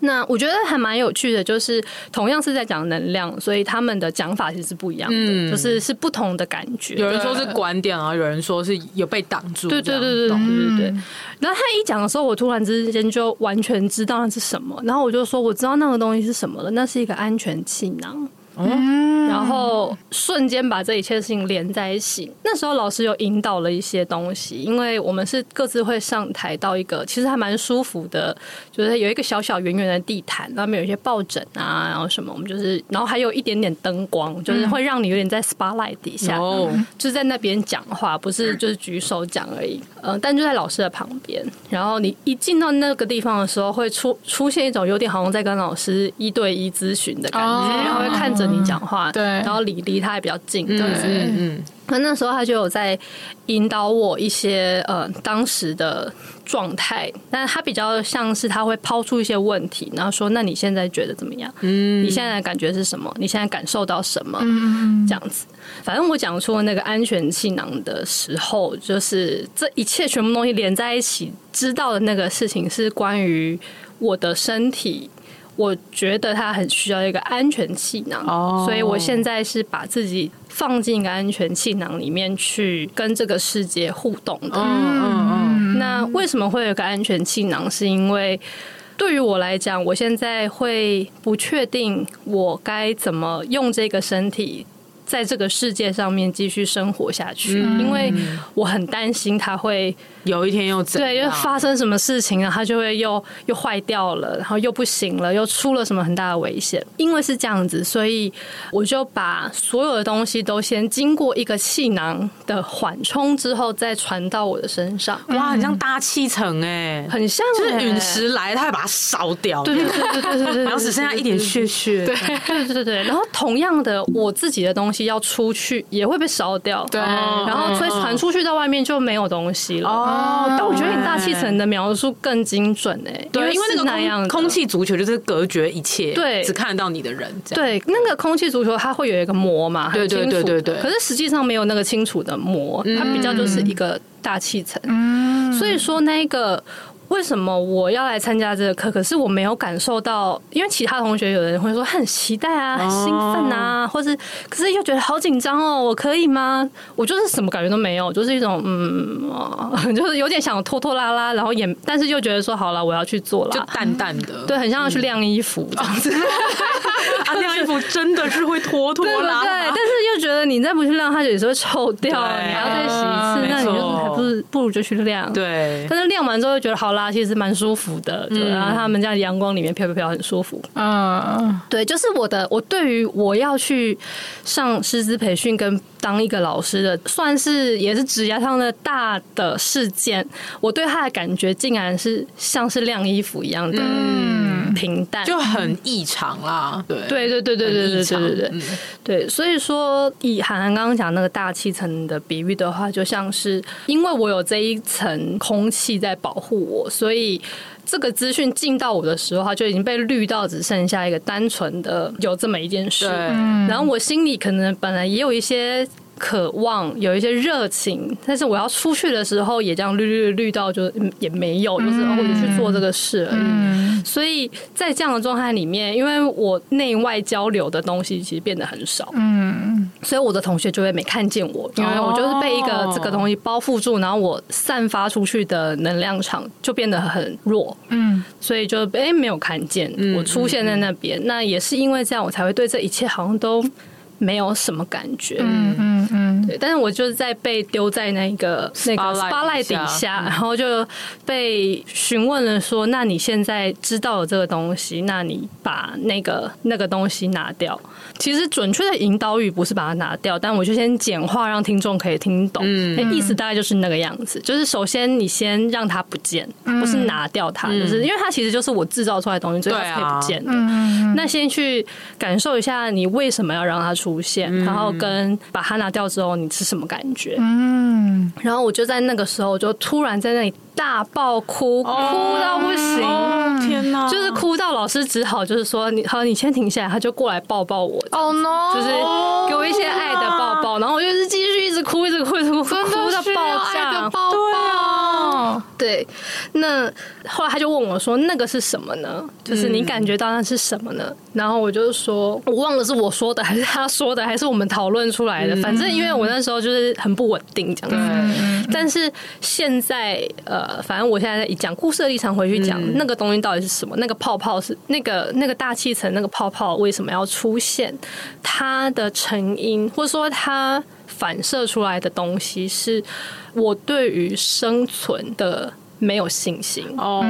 那我觉得还蛮有趣的，就是同样是在讲能量，所以他们的讲法其实是不一样的，就是是不同的感觉。有人说是观点啊，有人说是有被挡住。对对对对对对对。然后他一讲的时候，我突然之间就完全知道那是什么，然后我就说我知道那个东西是什么了，那是一个安全气囊。嗯，然后瞬间把这一切事情连在一起。那时候老师有引导了一些东西，因为我们是各自会上台到一个其实还蛮舒服的，就是有一个小小圆圆的地毯，然后面有一些抱枕啊，然后什么，我们就是，然后还有一点点灯光，就是会让你有点在 spotlight 底下，嗯、就是在那边讲话，不是就是举手讲而已。嗯，但就在老师的旁边，然后你一进到那个地方的时候，会出出现一种有点好像在跟老师一对一咨询的感觉，哦、然后会看着。你讲话，对，然后离离他也比较近，对，嗯嗯。那那时候他就有在引导我一些呃当时的状态，但他比较像是他会抛出一些问题，然后说：“那你现在觉得怎么样？嗯，你现在的感觉是什么？你现在感受到什么？嗯，这样子。反正我讲出了那个安全气囊的时候，就是这一切全部东西连在一起，知道的那个事情是关于我的身体。”我觉得他很需要一个安全气囊，oh. 所以我现在是把自己放进一个安全气囊里面去跟这个世界互动的。嗯嗯嗯。那为什么会有一个安全气囊？是因为对于我来讲，我现在会不确定我该怎么用这个身体。在这个世界上面继续生活下去，嗯、因为我很担心他会有一天又对，又发生什么事情了，它就会又又坏掉了，然后又不行了，又出了什么很大的危险。因为是这样子，所以我就把所有的东西都先经过一个气囊的缓冲之后，再传到我的身上。哇，很像大气层哎，很像，就是陨石来，它会把它烧掉，对对对对对对，然后只剩下一点血血，对对对对。然后同样的，我自己的东西。要出去也会被烧掉，对，然后所以传出去到外面就没有东西了。哦，但我觉得你大气层的描述更精准哎，对，因为那个那样空气足球就是隔绝一切，对，只看得到你的人。对，那个空气足球它会有一个膜嘛，对对对对对。可是实际上没有那个清楚的膜，它比较就是一个大气层。嗯，所以说那个。为什么我要来参加这个课？可是我没有感受到，因为其他同学有人会说很期待啊，很兴奋啊，或是可是又觉得好紧张哦，我可以吗？我就是什么感觉都没有，就是一种嗯，就是有点想拖拖拉拉，然后也但是又觉得说好了，我要去做了，就淡淡的，对，很像要去晾衣服这样子。(laughs) 啊，晾衣服真的是会拖拖拉拉，对，但是又觉得你再不去晾，它有时候会臭掉，你还要再洗一次，那你就还不如不如就去晾。对，但是晾完之后又觉得好啦。其实蛮舒服的，对，然后他们在阳光里面飘飘飘，很舒服。嗯，对，就是我的，我对于我要去上师资培训跟当一个老师的，算是也是职业上的大的事件。我对他的感觉，竟然是像是晾衣服一样的，嗯，平淡，就很异常啦。对，对，对，对，对，对，对，对，对，对，对。所以说，以韩寒刚刚讲那个大气层的比喻的话，就像是因为我有这一层空气在保护我。所以，这个资讯进到我的时候，它就已经被滤到，只剩下一个单纯的有这么一件事。然后我心里可能本来也有一些。渴望有一些热情，但是我要出去的时候也这样绿绿绿到就也没有，就是我就去做这个事而已。嗯、所以在这样的状态里面，因为我内外交流的东西其实变得很少，嗯，所以我的同学就会没看见我，因为我就是被一个这个东西包覆住，然后我散发出去的能量场就变得很弱，嗯，所以就哎没有看见我出现在那边。那也是因为这样，我才会对这一切好像都。没有什么感觉，嗯嗯嗯，对。但是我就是在被丢在那个那个 spotlight 底下，然后就被询问了说：“那你现在知道了这个东西，那你把那个那个东西拿掉。”其实准确的引导语不是把它拿掉，但我就先简化，让听众可以听懂。嗯，意思大概就是那个样子，就是首先你先让它不见，不是拿掉它，就是因为它其实就是我制造出来的东西，所以它可以不见的。那先去感受一下，你为什么要让它出出现，嗯、然后跟把它拿掉之后你是什么感觉？嗯，然后我就在那个时候就突然在那里大爆哭，哭到不行，哦、天哪！就是哭到老师只好就是说你好，你先停下来，他就过来抱抱我。哦、oh, no！就是给我一些爱的抱抱，然后我就是继续一直哭，一直哭，一直哭，哭到爆炸。对，那后来他就问我说：“那个是什么呢？就是你感觉到那是什么呢？”嗯、然后我就说：“我忘了是我说的还是他说的，还是我们讨论出来的。嗯、反正因为我那时候就是很不稳定这样子。嗯、但是现在呃，反正我现在在讲故事的立场回去讲、嗯、那个东西到底是什么？那个泡泡是那个那个大气层那个泡泡为什么要出现？它的成因或者说它反射出来的东西是。”我对于生存的没有信心哦，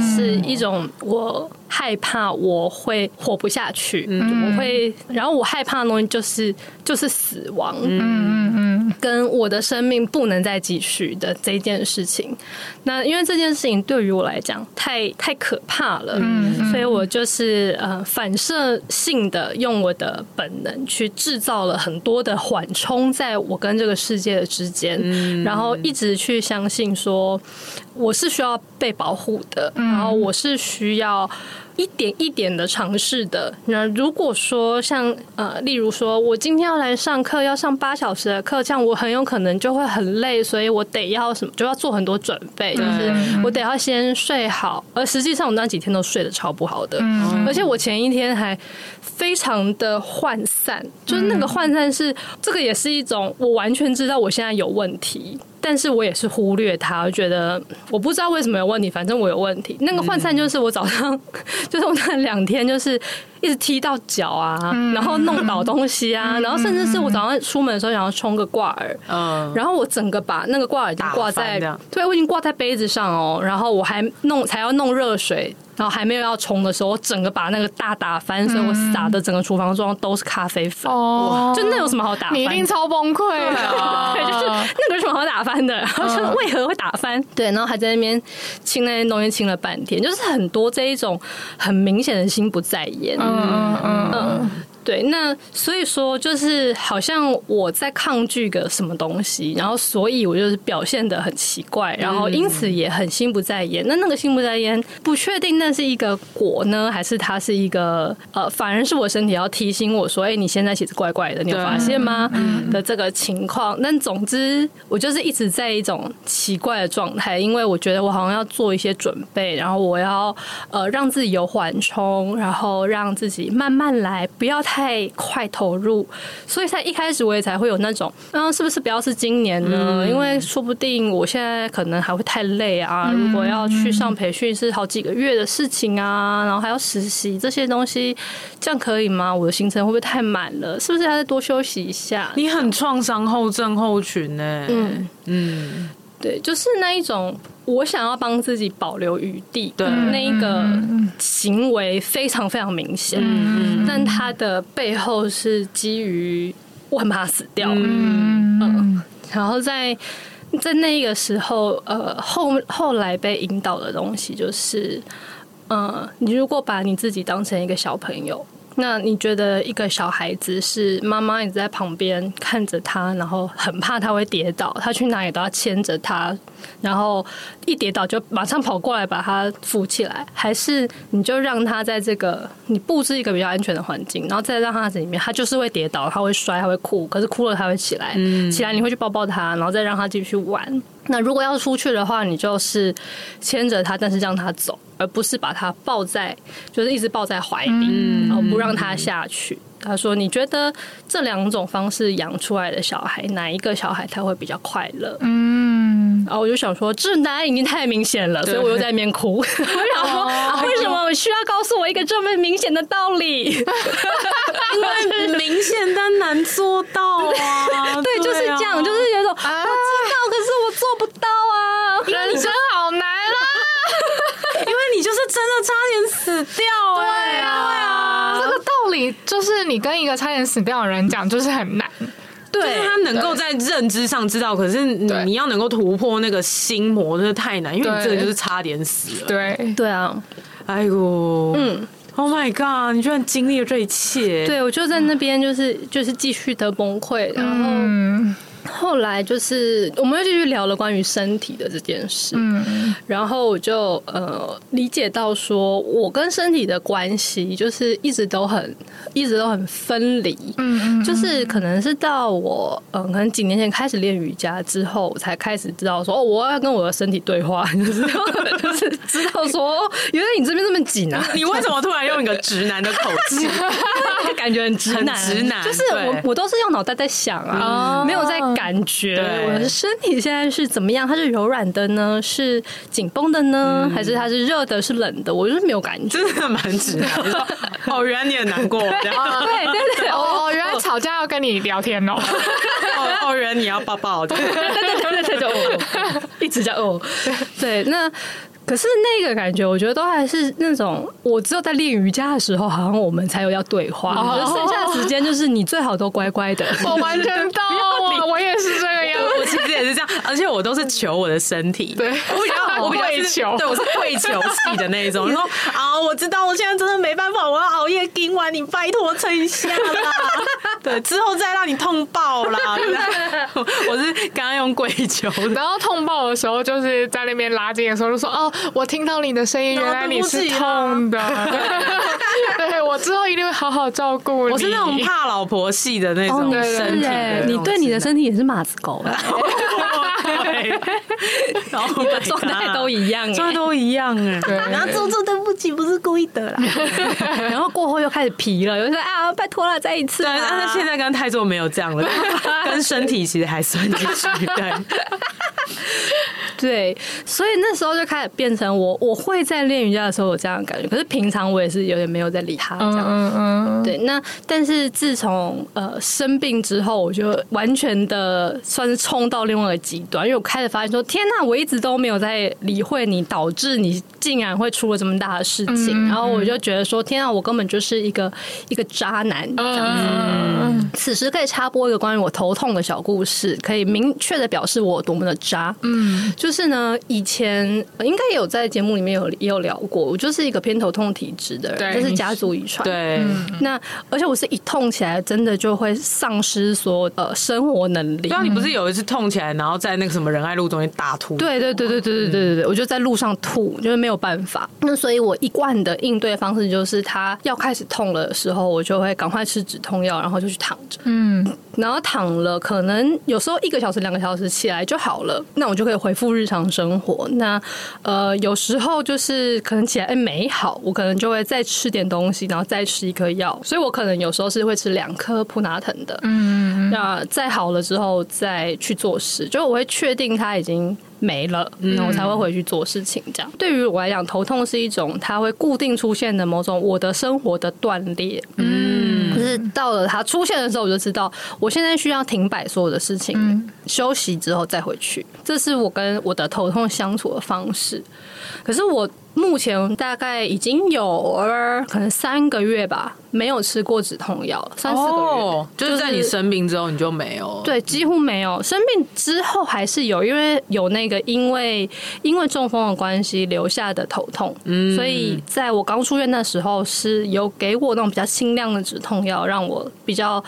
是一种我害怕我会活不下去，我会，然后我害怕的东西就是就是死亡，嗯嗯嗯，跟我的生命不能再继续的这件事情。那因为这件事情对于我来讲太太可怕了，所以我就是呃反射性的用我的本能去制造了很多的缓冲，在我跟这个世界的之间，然后一直去相信说。我是需要被保护的，然后我是需要一点一点的尝试的。那如果说像呃，例如说我今天要来上课，要上八小时的课，这样我很有可能就会很累，所以我得要什么，就要做很多准备，就是我得要先睡好。而实际上我那几天都睡得超不好的，而且我前一天还非常的涣散，就是那个涣散是这个也是一种我完全知道我现在有问题。但是我也是忽略它，我觉得我不知道为什么有问题，反正我有问题。那个涣散就是我早上，(laughs) 就是我那两天就是一直踢到脚啊，然后弄倒东西啊，然后甚至是我早上出门的时候想要冲个挂耳，嗯，然后我整个把那个挂耳已经挂在，对，我已经挂在杯子上哦，然后我还弄才要弄热水。然后还没有要冲的时候，我整个把那个大打翻，所以我撒的整个厨房桌都是咖啡粉。哦，就那有什么好打翻？你一定超崩溃的。(laughs) 对，就是那个有什么好打翻的？(laughs) 然后就为何会打翻？对，然后还在那边清那些东西，清了半天，就是很多这一种很明显的心不在焉。嗯嗯嗯。对，那所以说就是好像我在抗拒个什么东西，然后所以我就是表现的很奇怪，然后因此也很心不在焉。那那个心不在焉，不确定那是一个果呢，还是它是一个呃，反而是我身体要提醒我说，哎，你现在其实怪怪的，你有发现吗？的这个情况。但总之，我就是一直在一种奇怪的状态，因为我觉得我好像要做一些准备，然后我要呃让自己有缓冲，然后让自己慢慢来，不要。太快投入，所以才一开始我也才会有那种，嗯，是不是不要是今年呢？嗯、因为说不定我现在可能还会太累啊。嗯、如果要去上培训是好几个月的事情啊，然后还要实习这些东西，这样可以吗？我的行程会不会太满了？是不是还得多休息一下？你很创伤后症候群呢、欸？嗯嗯，对，就是那一种。我想要帮自己保留余地，对那一个行为非常非常明显，嗯、但它的背后是基于我很怕死掉，嗯，嗯，然后在在那个时候，呃，后后来被引导的东西就是，呃，你如果把你自己当成一个小朋友。那你觉得一个小孩子是妈妈一直在旁边看着他，然后很怕他会跌倒，他去哪里都要牵着他，然后一跌倒就马上跑过来把他扶起来，还是你就让他在这个你布置一个比较安全的环境，然后再让他在里面，他就是会跌倒，他会摔，他会哭，可是哭了他会起来，起来你会去抱抱他，然后再让他继续玩。那如果要出去的话，你就是牵着他，但是让他走，而不是把他抱在，就是一直抱在怀里，嗯、然后不让他下去。他说：“你觉得这两种方式养出来的小孩，哪一个小孩他会比较快乐？”嗯，然后我就想说，这答案已经太明显了，所以我又在那边哭。(laughs) 我想说，哦、为什么我需要告诉我一个这么明显的道理？(laughs) 因为明显但难做到啊！对，就是这样，就是有种我知道，可是我做不到啊！人生真的差点死掉，哎呀！这个道理就是你跟一个差点死掉的人讲，就是很难。对，就是他能够在认知上知道，可是你要能够突破那个心魔，真的太难，因为你这个就是差点死了。对，对啊，哎呦，嗯。Oh my god！你居然经历了这一切？对，我就在那边，就是就是继续的崩溃，然后。嗯后来就是，我们又继续聊了关于身体的这件事，嗯，然后我就呃理解到说，我跟身体的关系就是一直都很，一直都很分离，嗯，就是可能是到我嗯、呃，可能几年前开始练瑜伽之后，我才开始知道说，哦，我要跟我的身体对话，(laughs) 就是就是知道说，原来你这边这么紧啊，你为什么突然用一个直男的口气，(laughs) 感觉很直男，直男，就是我我都是用脑袋在想啊，没有在。感觉我的身体现在是怎么样？它是柔软的呢？是紧绷的呢？嗯、还是它是热的？是冷的？我就是没有感觉，真的蛮直的。(laughs) 哦，原来你很难过，对对对哦，原来吵架要跟你聊天哦。(laughs) 哦哦，原来你要抱抱，(laughs) 对对对对对对，一直叫哦。对，那。可是那个感觉，我觉得都还是那种，我只有在练瑜伽的时候，好像我们才有要对话。哦、剩下的时间就是你最好都乖乖的。我完全 (laughs) 懂，我也是这个是这样，而且我都是求我的身体。对，我比较 (laughs) 我会求，对我是跪求系的那一种。你说啊，我知道我现在真的没办法，我要熬夜盯完，你拜托撑一下啦。(laughs) 对，之后再让你痛爆啦。(laughs) 我是刚刚用跪求，然后痛爆的时候，就是在那边拉筋的时候，就说哦。我听到你的声音，原来你是痛的。对，我之后一定会好好照顾你。我是那种怕老婆系的那种身体，你对你的身体也是马子狗。对，(laughs) 然后状态都一样，状态都一样哎。对，然后做做对不起，不是故意的啦。然后过后又开始皮了，又说啊，拜托了，再一次。对，但是现在跟泰做没有这样了，(laughs) 跟身体其实还算继续。对。对，所以那时候就开始变成我，我会在练瑜伽的时候有这样的感觉，可是平常我也是有点没有在理他这样。嗯嗯。对，那但是自从呃生病之后，我就完全的算是冲到另外极端，因为我开始发现说，天哪，我一直都没有在理会你，导致你竟然会出了这么大的事情，然后我就觉得说，天哪，我根本就是一个一个渣男这样子。嗯。此时可以插播一个关于我头痛的小故事，可以明确的表示我多么的渣。嗯。就。就是呢，以前应该也有在节目里面有也有聊过，我就是一个偏头痛体质的人，这是家族遗传。对，嗯、那而且我是一痛起来，真的就会丧失所有呃生活能力。对啊，你不是有一次痛起来，然后在那个什么仁爱路中间大吐？对对对对对对对对对，我就在路上吐，就是没有办法。那所以我一贯的应对方式就是，他要开始痛了的时候，我就会赶快吃止痛药，然后就去躺着。嗯，然后躺了，可能有时候一个小时、两个小时起来就好了，那我就可以恢复日常生活，那呃，有时候就是可能起来哎没好，我可能就会再吃点东西，然后再吃一颗药，所以我可能有时候是会吃两颗普拿疼的，嗯，那再好了之后再去做事，就我会确定它已经没了，那我才会回去做事情。这样、嗯、对于我来讲，头痛是一种它会固定出现的某种我的生活的断裂，嗯。就是到了它出现的时候，我就知道我现在需要停摆所有的事情，嗯、休息之后再回去。这是我跟我的头痛相处的方式。可是我。目前大概已经有可能三个月吧，没有吃过止痛药，三四个月，哦，就是在你生病之后你就没有，对，几乎没有。生病之后还是有，因为有那个因为因为中风的关系留下的头痛，嗯，所以在我刚出院的时候是有给我那种比较轻量的止痛药，让我比较。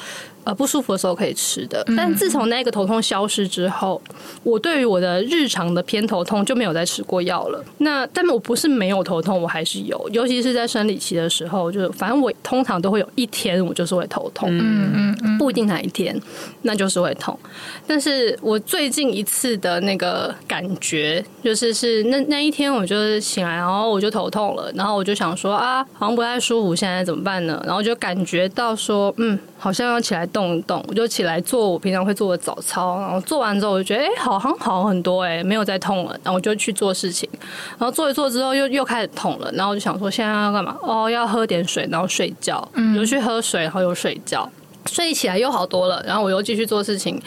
呃，不舒服的时候可以吃的，但自从那个头痛消失之后，我对于我的日常的偏头痛就没有再吃过药了。那但我不是没有头痛，我还是有，尤其是在生理期的时候，就是反正我通常都会有一天我就是会头痛，嗯嗯嗯，不一定哪一天，那就是会痛。但是我最近一次的那个感觉，就是是那那一天，我就是醒来，然后我就头痛了，然后我就想说啊，好像不太舒服，现在怎么办呢？然后就感觉到说，嗯，好像要起来。动一动，我就起来做我平常会做的早操，然后做完之后，我就觉得哎、欸，好像好很多哎、欸，没有再痛了。然后我就去做事情，然后做一做之后又又开始痛了，然后我就想说现在要干嘛？哦，要喝点水，然后睡觉。嗯，就去喝水，然后又睡觉，睡起来又好多了。然后我又继续做事情。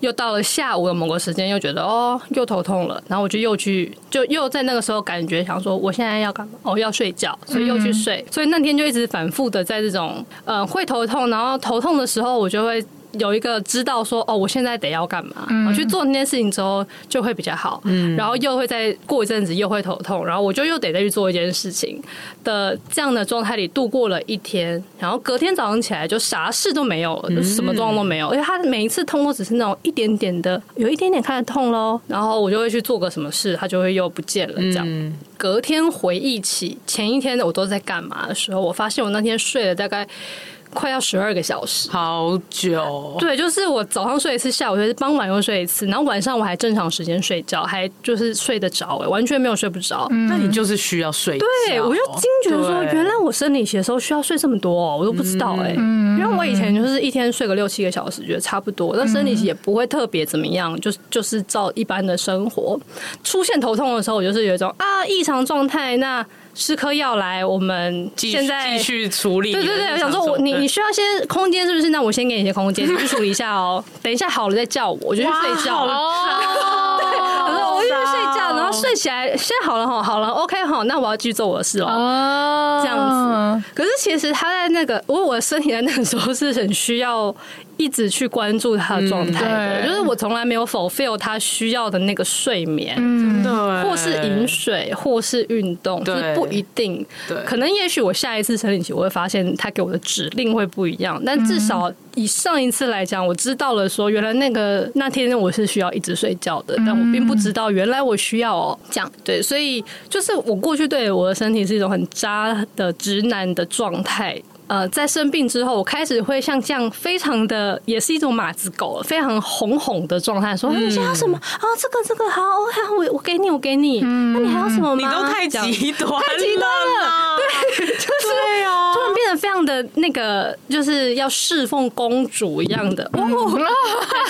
又到了下午的某个时间，又觉得哦，又头痛了，然后我就又去，就又在那个时候感觉想说，我现在要干嘛？哦，要睡觉，所以又去睡。所以那天就一直反复的在这种呃会头痛，然后头痛的时候，我就会有一个知道说，哦，我现在得要干嘛，我去做那件事情之后就会比较好。嗯，然后又会再过一阵子又会头痛，然后我就又得再去做一件事情的这样的状态里度过了一天，然后隔天早上起来就啥事都没有了，就什么状况都没有，而且他每一次痛都只是那种一点点的，有一点点开始痛喽，然后我就会去做个什么事，他就会又不见了，这样。隔天回忆起前一天我都在干嘛的时候，我发现我那天睡了大概。快要十二个小时，好久。对，就是我早上睡一次，下午就是傍晚又睡一次，然后晚上我还正常时间睡觉，还就是睡得着，完全没有睡不着。嗯、那你就是需要睡。对，我就惊觉说，原来我生理期的时候需要睡这么多，我都不知道哎、欸。嗯、因为我以前就是一天睡个六七个小时，觉得差不多，但生理期也不会特别怎么样，就就是照一般的生活。出现头痛的时候，我就是有一种啊异常状态，那。吃颗药来，我们现在继续处理。对对对，我想说我，你你需要些空间，是不是？那我先给你一些空间，你去处理一下哦。(laughs) 等一下好了再叫我，我就去睡觉了。哦，对，我说我就去睡觉，然后睡起来，现在好了哈，好了，OK 好，那我要继续做我的事了。哦，这样子。可是其实他在那个，我我的身体在那个时候是很需要。一直去关注他的状态的，就是我从来没有 fulfill 他需要的那个睡眠，嗯，对，或是饮水，或是运动，就是不一定，对，可能也许我下一次生理期我会发现他给我的指令会不一样，但至少以上一次来讲，我知道了说原来那个那天我是需要一直睡觉的，但我并不知道原来我需要哦这样，对，所以就是我过去对我的身体是一种很渣的直男的状态。呃，在生病之后，我开始会像这样，非常的，也是一种马子狗，非常哄哄的状态，说：“你想要什么？啊，这个这个好，我我我给你，我给你。那你还要什么吗？你都太极端，太极端了，对，就是对哦，突然变得非常的那个，就是要侍奉公主一样的，哦，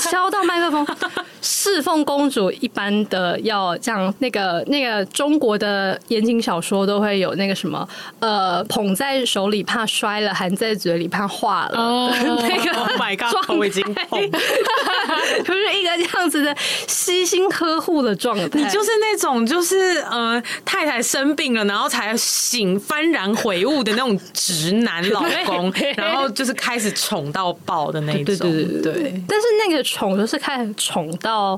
敲到麦克风，(laughs) 侍奉公主一般的，要这样，那个那个中国的言情小说都会有那个什么，呃，捧在手里怕摔了。含在嘴里怕化了，oh, (laughs) 那个 (laughs) Oh my God，我已经痛，(laughs) 就是一个这样子的悉心呵护的状态。你就是那种，就是呃，太太生病了，然后才醒，幡然悔悟的那种直男老公，然后就是开始宠到爆的那种。对对对对，对。但是那个宠就是开始宠到。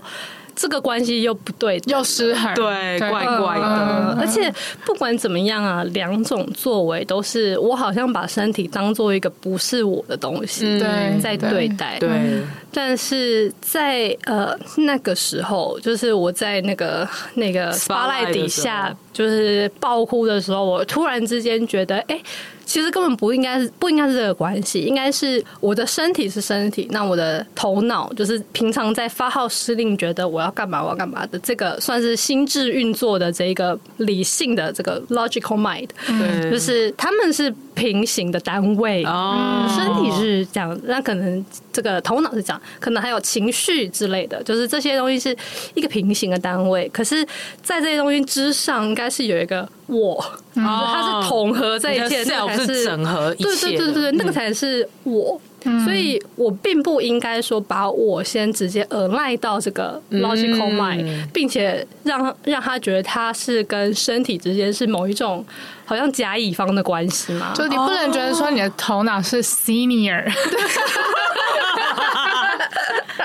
这个关系又不对，又失衡，对，怪怪的。嗯、而且不管怎么样啊，两种作为都是我好像把身体当做一个不是我的东西，在对待。对，对。但是在呃那个时候，就是我在那个那个 spotlight 底下，就是爆哭的时候，我突然之间觉得，哎。其实根本不应该是不应该是这个关系，应该是我的身体是身体，那我的头脑就是平常在发号施令，觉得我要干嘛我要干嘛的这个算是心智运作的这一个理性的这个 logical mind，对，就是他们是平行的单位，哦，身体是这样，那可能这个头脑是这样，可能还有情绪之类的，就是这些东西是一个平行的单位，可是，在这些东西之上，应该是有一个我，它是统合在一起的。是整合一切，对对对对对，那个才是我，嗯、所以我并不应该说把我先直接依赖到这个 logical mind，、嗯、并且让让他觉得他是跟身体之间是某一种好像甲乙方的关系嘛，就你不能觉得说你的头脑是 senior，(laughs)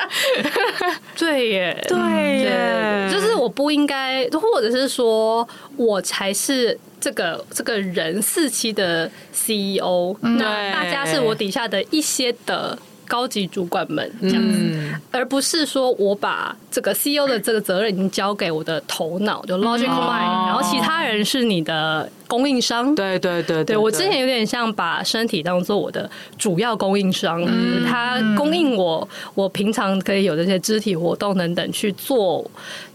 (laughs) 对耶，对耶，就是我不应该，或者是说我才是。这个这个人四期的 CEO，那大家是我底下的一些的高级主管们这样子，嗯、而不是说我把这个 CEO 的这个责任已经交给我的头脑，就 logical mind，、其他人是你的。供应商，对对对对，我之前有点像把身体当做我的主要供应商，嗯，他供应我，我平常可以有这些肢体活动等等去做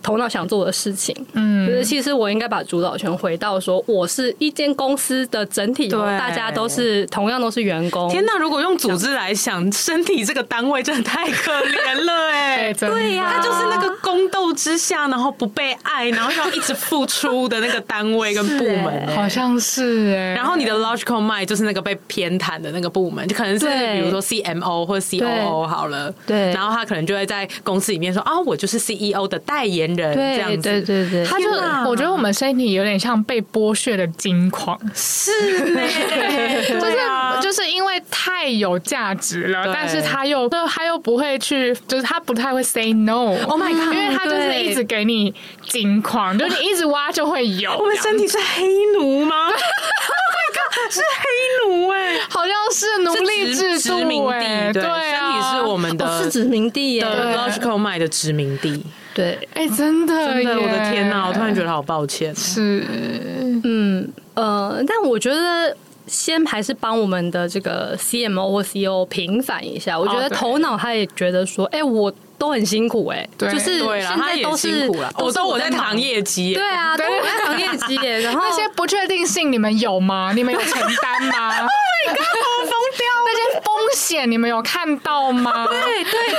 头脑想做的事情，嗯，就是其实我应该把主导权回到说，我是一间公司的整体，大家都是同样都是员工。天哪，如果用组织来想，身体这个单位真的太可怜了，(laughs) 哎，对呀，他就是那个宫斗之下，然后不被爱，然后要一直付出的那个单位跟部门。好像是哎，然后你的 logical mind 就是那个被偏袒的那个部门，就可能是比如说 CMO 或者 COO 好了，对，然后他可能就会在公司里面说啊，我就是 CEO 的代言人这样子，对对对，他就我觉得我们身体有点像被剥削的金矿，是，(laughs) 就是后就是因为太有价值了，但是他又就他又不会去，就是他不太会 say no。Oh my god！因为他就是一直给你金矿，就你一直挖就会有。我们身体是黑奴吗？(laughs) Oh！是黑奴哎，好像是奴隶制殖民地，对，身体是我们的，是殖民地耶，biological mind 的殖民地。对，哎，真的，真的，我的天哪！我突然觉得好抱歉。是，嗯，呃，但我觉得先还是帮我们的这个 CMO 或 CEO 平反一下。我觉得头脑他也觉得说，哎，我都很辛苦，哎，就是现在都是，我说我在扛业绩，对啊，(laughs) 都在扛业绩，耶。然后那些不确定性你们有吗？(laughs) 你们有承担吗？Oh my god！我疯掉了！那些风险你们有看到吗？(laughs) 对对对对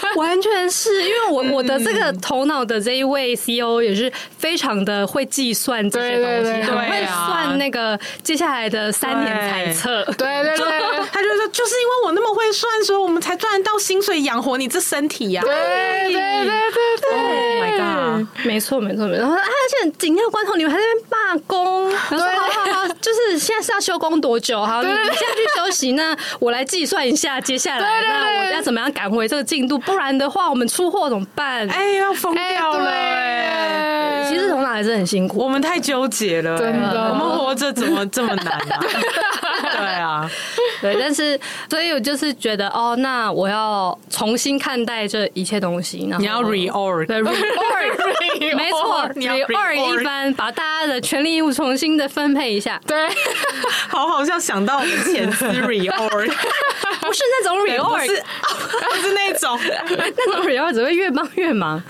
对，完全是因为我我的这个头脑的这一位 CEO 也是非常的会计算这些东西，很会算那个接下来的三年财测。对对对，他就说就是因为我那么会算，所以我们才赚得到薪水养活你这身体呀。对对对对对，Oh my god！没错没错没错。而且紧要关头你们还在那边罢工，对，好好好，就是现在是要休工多久？好，你你现在去休息，那我来计算一下接下来那我要怎么样赶回这个进度，不然的话我们出货怎么办？哎，要疯掉了！哎，其实头脑还是很辛苦，我们太纠结了，真的，我们活着怎么这么难啊？(laughs) 对啊，对，(laughs) 但是所以我就是觉得哦，那我要重新看待这一切东西，然后你要 reorg，对 (laughs) reorg，没错，reorg 一番，把大家的权利义务重新的分配一下。对，好，好像想到以前是 (laughs) reorg，不是那种 reorg，是不是那种。那种 reorg 只会越帮越忙。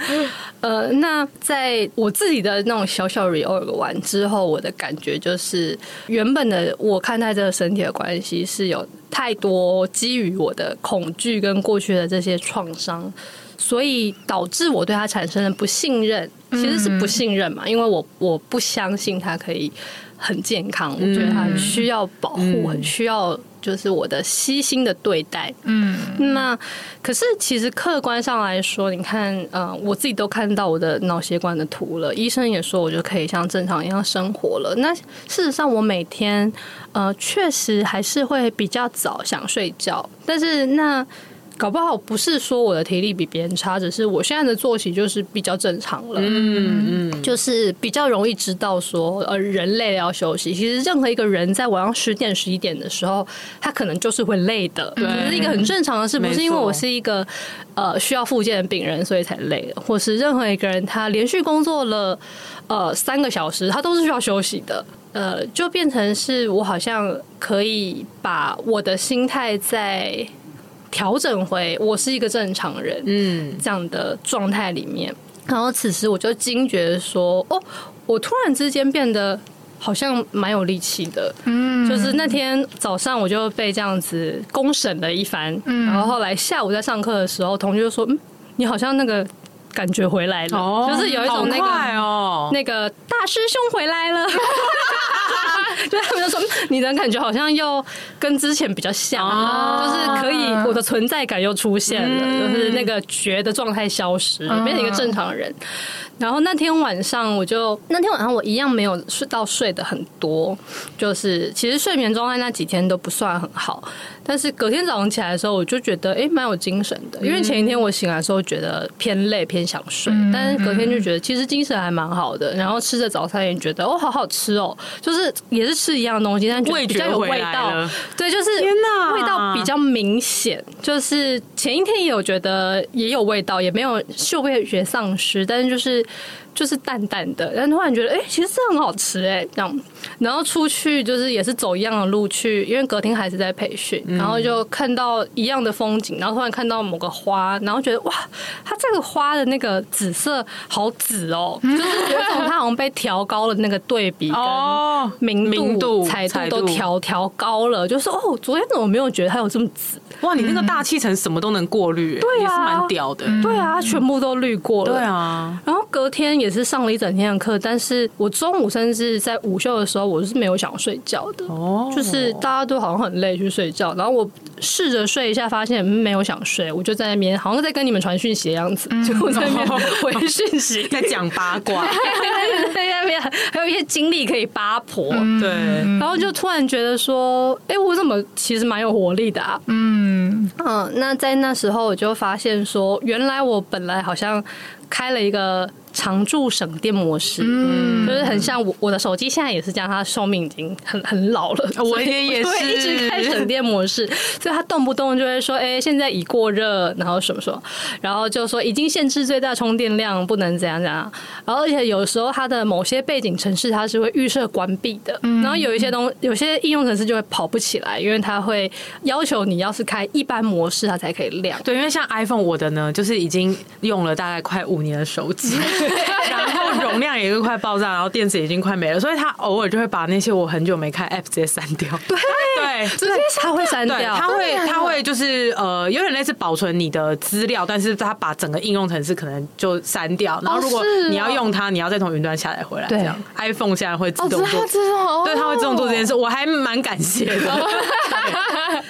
呃，那在我自己的那种小小 reorg 完之后，我的感觉就是，原本的我看待这个身体的关系是有太多基于我的恐惧跟过去的这些创伤，所以导致我对他产生了不信任，其实是不信任嘛，因为我我不相信他可以很健康，我觉得他很需要保护，很需要。就是我的悉心的对待，嗯，那可是其实客观上来说，你看，呃，我自己都看到我的脑血管的图了，医生也说我就可以像正常一样生活了。那事实上，我每天，呃，确实还是会比较早想睡觉，但是那。搞不好不是说我的体力比别人差，只是我现在的作息就是比较正常了。嗯嗯，就是比较容易知道说，呃，人累了要休息。其实任何一个人在晚上十点、十一点的时候，他可能就是会累的，这是一个很正常的事，不是因为我是一个呃需要复健的病人所以才累的，或是任何一个人他连续工作了呃三个小时，他都是需要休息的。呃，就变成是我好像可以把我的心态在。调整回我是一个正常人，嗯，这样的状态里面，然后此时我就惊觉说，哦，我突然之间变得好像蛮有力气的，嗯，就是那天早上我就被这样子公审了一番，嗯，然后后来下午在上课的时候，同学就说，嗯，你好像那个感觉回来了，哦，就是有一种那个哦，那个大师兄回来了。(laughs) 就他们就说，你的感觉好像又跟之前比较像，就是可以我的存在感又出现了，就是那个觉的状态消失，变成一个正常人。然后那天晚上，我就那天晚上我一样没有睡到睡的很多，就是其实睡眠状态那几天都不算很好。但是隔天早上起来的时候，我就觉得哎，蛮有精神的。因为前一天我醒来的时候觉得偏累，偏想睡，但是隔天就觉得其实精神还蛮好的。然后吃着早餐也觉得哦，好好吃哦，就是也是吃一样的东西，但觉得比较有味道。对，就是味道比较明显。就是前一天也有觉得也有味道，也没有嗅味觉丧失，但是就是。就是淡淡的，然后突然觉得，哎、欸，其实这很好吃，哎，这样。然后出去就是也是走一样的路去，因为隔天还是在培训，然后就看到一样的风景，然后突然看到某个花，然后觉得哇，它这个花的那个紫色好紫哦，就是有一种它好像被调高了那个对比跟明度、彩度都调调高了，就是哦，昨天怎么没有觉得它有这么紫？哇，你那个大气层什么都能过滤，对啊，也是蛮屌的，对啊，全部都滤过了，对啊。然后隔天也是上了一整天的课，但是我中午甚至在午休的时候，我是没有想睡觉的，哦，就是大家都好像很累去睡觉，然后后我试着睡一下，发现没有想睡，我就在那边好像在跟你们传讯息的样子，嗯、就在那边回讯息，(laughs) 在讲八卦，(laughs) 在那边还有一些经历可以八婆，对，然后就突然觉得说，哎、欸，我怎么其实蛮有活力的啊？嗯嗯，那在那时候我就发现说，原来我本来好像开了一个。常驻省电模式，嗯，就是很像我我的手机现在也是这样，它寿命已经很很老了。我也也是一直开省电模式，所以它动不动就会说，哎、欸，现在已过热，然后什么什么，然后就说已经限制最大充电量，不能怎样怎样。然后而且有时候它的某些背景城市它是会预设关闭的，然后有一些东有些应用程式就会跑不起来，因为它会要求你要是开一般模式它才可以亮。对，因为像 iPhone 我的呢，就是已经用了大概快五年的手机。(laughs) 然后容量也是快爆炸，然后电池已经快没了，所以他偶尔就会把那些我很久没开 app 直接删掉。(laughs) 对对，直接他会删掉，他会他会就是呃有点类似保存你的资料，但是他把整个应用程式可能就删掉。然后如果你要用它，你要再从云端下载回来。这样，iPhone 现在会自动做，对，它会自动做这件事，我还蛮感谢的。(laughs)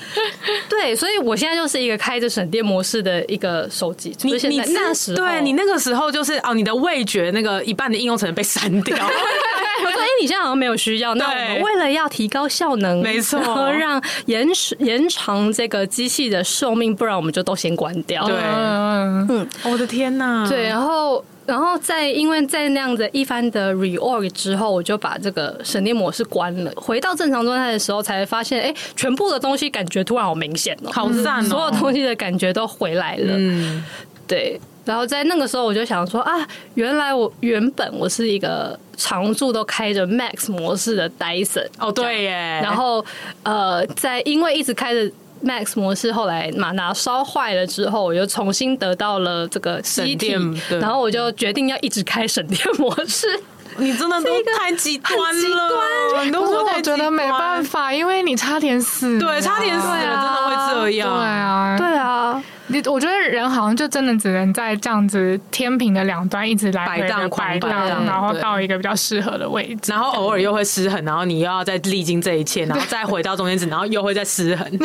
对，所以我现在就是一个开着省电模式的一个手机。你你那时对你那个时候就是哦，你的味觉。那个一半的应用程被删掉，(laughs) 我说：“哎，你现在好像没有需要。”那我们为了要提高效能，没错，然后让延延长这个机器的寿命，不然我们就都先关掉。对，嗯，我的天哪！对，然后，然后在因为在那样的一番的 reorg 之后，我就把这个省电模式关了，回到正常状态的时候，才发现，哎，全部的东西感觉突然好明显哦，好赞哦，所有东西的感觉都回来了。嗯，对。然后在那个时候，我就想说啊，原来我原本我是一个常驻都开着 Max 模式的 Dyson 哦，对耶。然后呃，在因为一直开着 Max 模式，后来马达烧坏了之后，我又重新得到了这个省电，然后我就决定要一直开省电模式。(laughs) 你真的都太极端了，你都说我觉得没办法，因为你差点死，对，差点死了，真的会这样，对啊，对啊。你我觉得人好像就真的只能在这样子天平的两端一直来摆荡摆荡，然后到一个比较适合的位置，然后偶尔又会失衡，然后你又要再历经这一切，然后再回到中间值，然后又会再失衡。(laughs)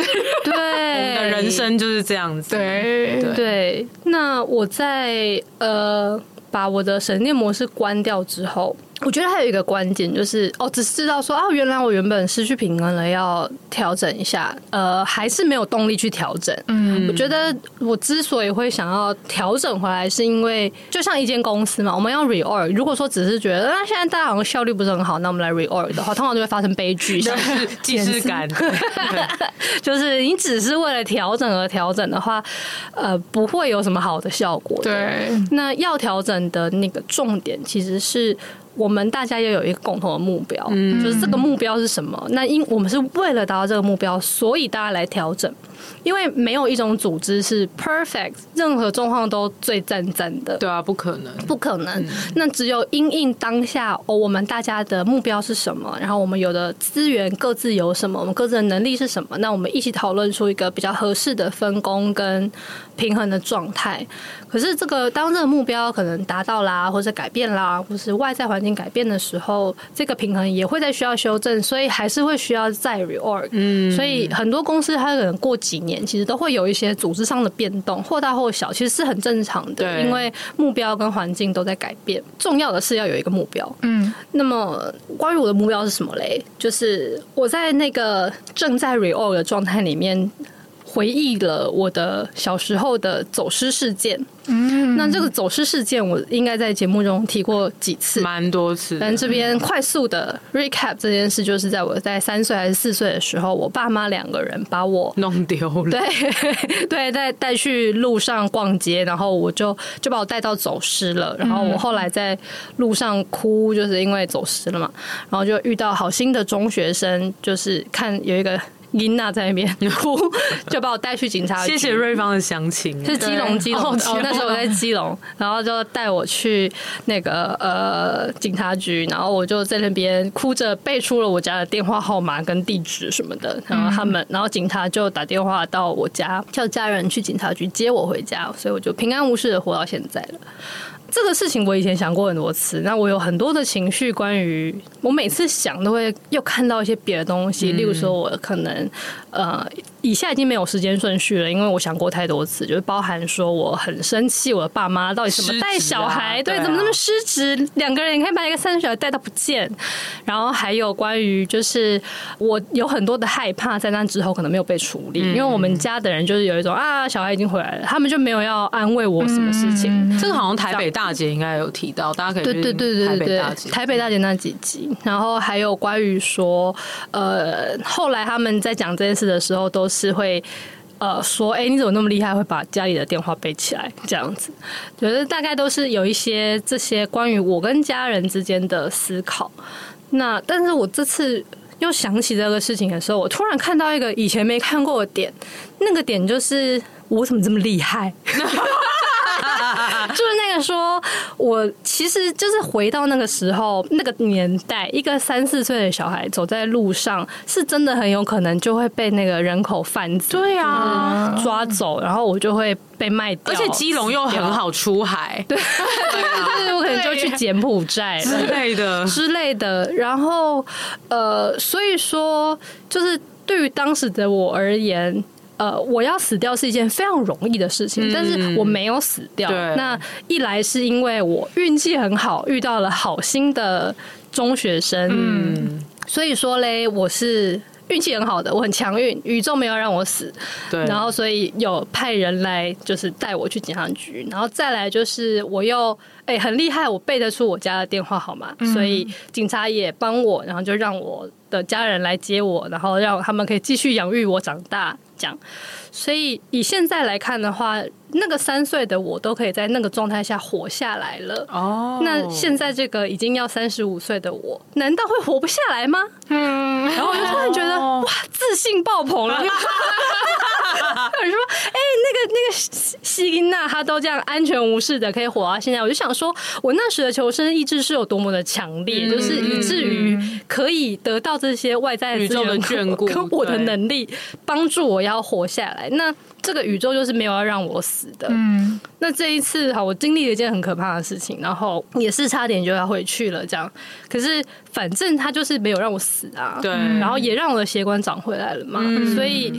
对，我们的人生就是这样子。对对，对。那我在呃把我的省电模式关掉之后。我觉得还有一个关键就是哦，只是知道说啊，原来我原本失去平衡了，要调整一下，呃，还是没有动力去调整。嗯，我觉得我之所以会想要调整回来，是因为就像一间公司嘛，我们要 reorg。如果说只是觉得啊，现在大家好像效率不是很好，那我们来 reorg 的话，通常就会发生悲剧，像是 (laughs) 既视感。(laughs) 就是你只是为了调整而调整的话，呃，不会有什么好的效果。对，那要调整的那个重点其实是。我们大家要有一个共同的目标，嗯，就是这个目标是什么？那因我们是为了达到这个目标，所以大家来调整。因为没有一种组织是 perfect，任何状况都最赞赞的。对啊，不可能，不可能。嗯、那只有因应当下，哦，我们大家的目标是什么？然后我们有的资源各自有什么？我们各自的能力是什么？那我们一起讨论出一个比较合适的分工跟平衡的状态。可是这个当这个目标可能达到啦，或者改变啦，或是外在环境改变的时候，这个平衡也会在需要修正，所以还是会需要再 reorg。嗯，所以很多公司它可能过几年，其实都会有一些组织上的变动，或大或小，其实是很正常的。对，因为目标跟环境都在改变。重要的是要有一个目标。嗯，那么关于我的目标是什么嘞？就是我在那个正在 reorg 的状态里面，回忆了我的小时候的走失事件。嗯，那这个走失事件，我应该在节目中提过几次，蛮多次。但这边快速的 recap 这件事，就是在我在三岁还是四岁的时候，我爸妈两个人把我弄丢了。对 (laughs) 对，带带去路上逛街，然后我就就把我带到走失了。然后我后来在路上哭，就是因为走失了嘛。然后就遇到好心的中学生，就是看有一个。琳娜在那边哭，(laughs) 就把我带去警察局。谢谢瑞芳的详情，是基隆，基隆。哦，那时候我在基隆，然后就带我去那个呃警察局，然后我就在那边哭着背出了我家的电话号码跟地址什么的。然后他们，然后警察就打电话到我家，叫家人去警察局接我回家，所以我就平安无事的活到现在了。这个事情我以前想过很多次，那我有很多的情绪，关于我每次想都会又看到一些别的东西，例如说我可能呃。以下已经没有时间顺序了，因为我想过太多次，就是包含说我很生气，我的爸妈到底怎么带小孩，对，怎么那么失职？两个人你可以把一个三岁小孩带到不见，然后还有关于就是我有很多的害怕，在那之后可能没有被处理，因为我们家的人就是有一种啊，小孩已经回来了，他们就没有要安慰我什么事情。这个好像台北大姐应该有提到，大家可以对对对对对对，台北大姐那几集，然后还有关于说呃，后来他们在讲这件事的时候都是。会呃说，哎，你怎么那么厉害，会把家里的电话背起来？这样子，觉得大概都是有一些这些关于我跟家人之间的思考。那但是我这次又想起这个事情的时候，我突然看到一个以前没看过的点，那个点就是我怎么这么厉害？(laughs) (laughs) 就是那个说，我其实就是回到那个时候那个年代，一个三四岁的小孩走在路上，是真的很有可能就会被那个人口贩子对啊抓走，然后我就会被卖掉。而且基隆又很好出海，对，就是我可能就去柬埔寨之类的之类的。然后呃，所以说，就是对于当时的我而言。呃，我要死掉是一件非常容易的事情，但是我没有死掉。嗯、那一来是因为我运气很好，遇到了好心的中学生，嗯，所以说嘞，我是运气很好的，我很强运，宇宙没有让我死。对，然后所以有派人来，就是带我去警察局，然后再来就是我又哎、欸、很厉害，我背得出我家的电话号码，嗯、所以警察也帮我，然后就让我的家人来接我，然后让他们可以继续养育我长大。讲，所以以现在来看的话，那个三岁的我都可以在那个状态下活下来了。哦，那现在这个已经要三十五岁的我，难道会活不下来吗？嗯，然后我就突然觉得，哇，自信爆棚了。(laughs) 有人说，哎，那个那个希金娜，她都这样安全无事的可以活到现在，我就想说，我那时的求生意志是有多么的强烈，就是以至于可以得到这些外在宇宙的眷顾，跟我的能力帮助我要活下来。那这个宇宙就是没有要让我死的。嗯，那这一次哈，我经历了一件很可怕的事情，然后也是差点就要回去了，这样。可是反正他就是没有让我死啊，对，然后也让我的血管长回来了嘛，所以。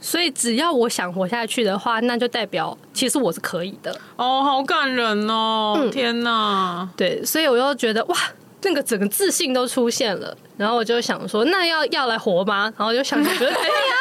所以，只要我想活下去的话，那就代表其实我是可以的。哦，好感人哦！嗯、天哪，对，所以我又觉得哇，那个整个自信都出现了。然后我就想说，那要要来活吗？然后就想觉得，(laughs) 哎呀，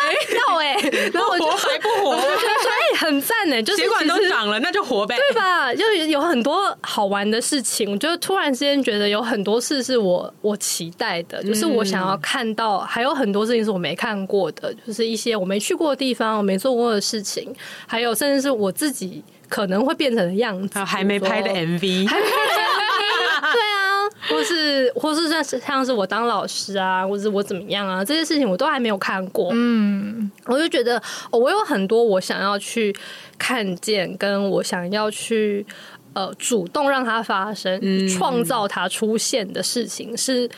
要哎、欸！然后我就活还不活？我就觉得说，哎，很赞哎，就是血管都长了，那就活呗，对吧？就有很多好玩的事情，我就突然之间觉得有很多事是我我期待的，就是我想要看到，还有很多事情是我没看过的，就是一些我没去过的地方，我没做过的事情，还有甚至是我自己可能会变成的样子，还没拍的 MV，还没拍的 MV，对啊。或是，或是像是像是我当老师啊，或是我怎么样啊，这些事情我都还没有看过。嗯，我就觉得，哦，我有很多我想要去看见，跟我想要去呃主动让它发生、创造它出现的事情，是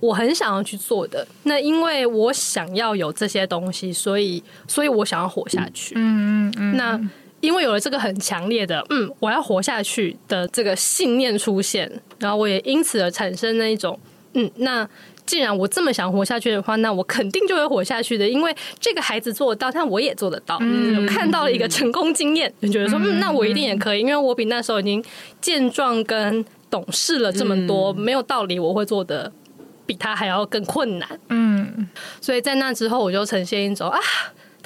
我很想要去做的。那因为我想要有这些东西，所以，所以我想要活下去。嗯嗯嗯，那。因为有了这个很强烈的“嗯，我要活下去”的这个信念出现，然后我也因此而产生那一种“嗯，那既然我这么想活下去的话，那我肯定就会活下去的”。因为这个孩子做得到，但我也做得到。嗯，看到了一个成功经验，就觉得说：“嗯，那我一定也可以。”因为我比那时候已经健壮跟懂事了这么多，没有道理我会做的比他还要更困难。嗯，所以在那之后，我就呈现一种啊。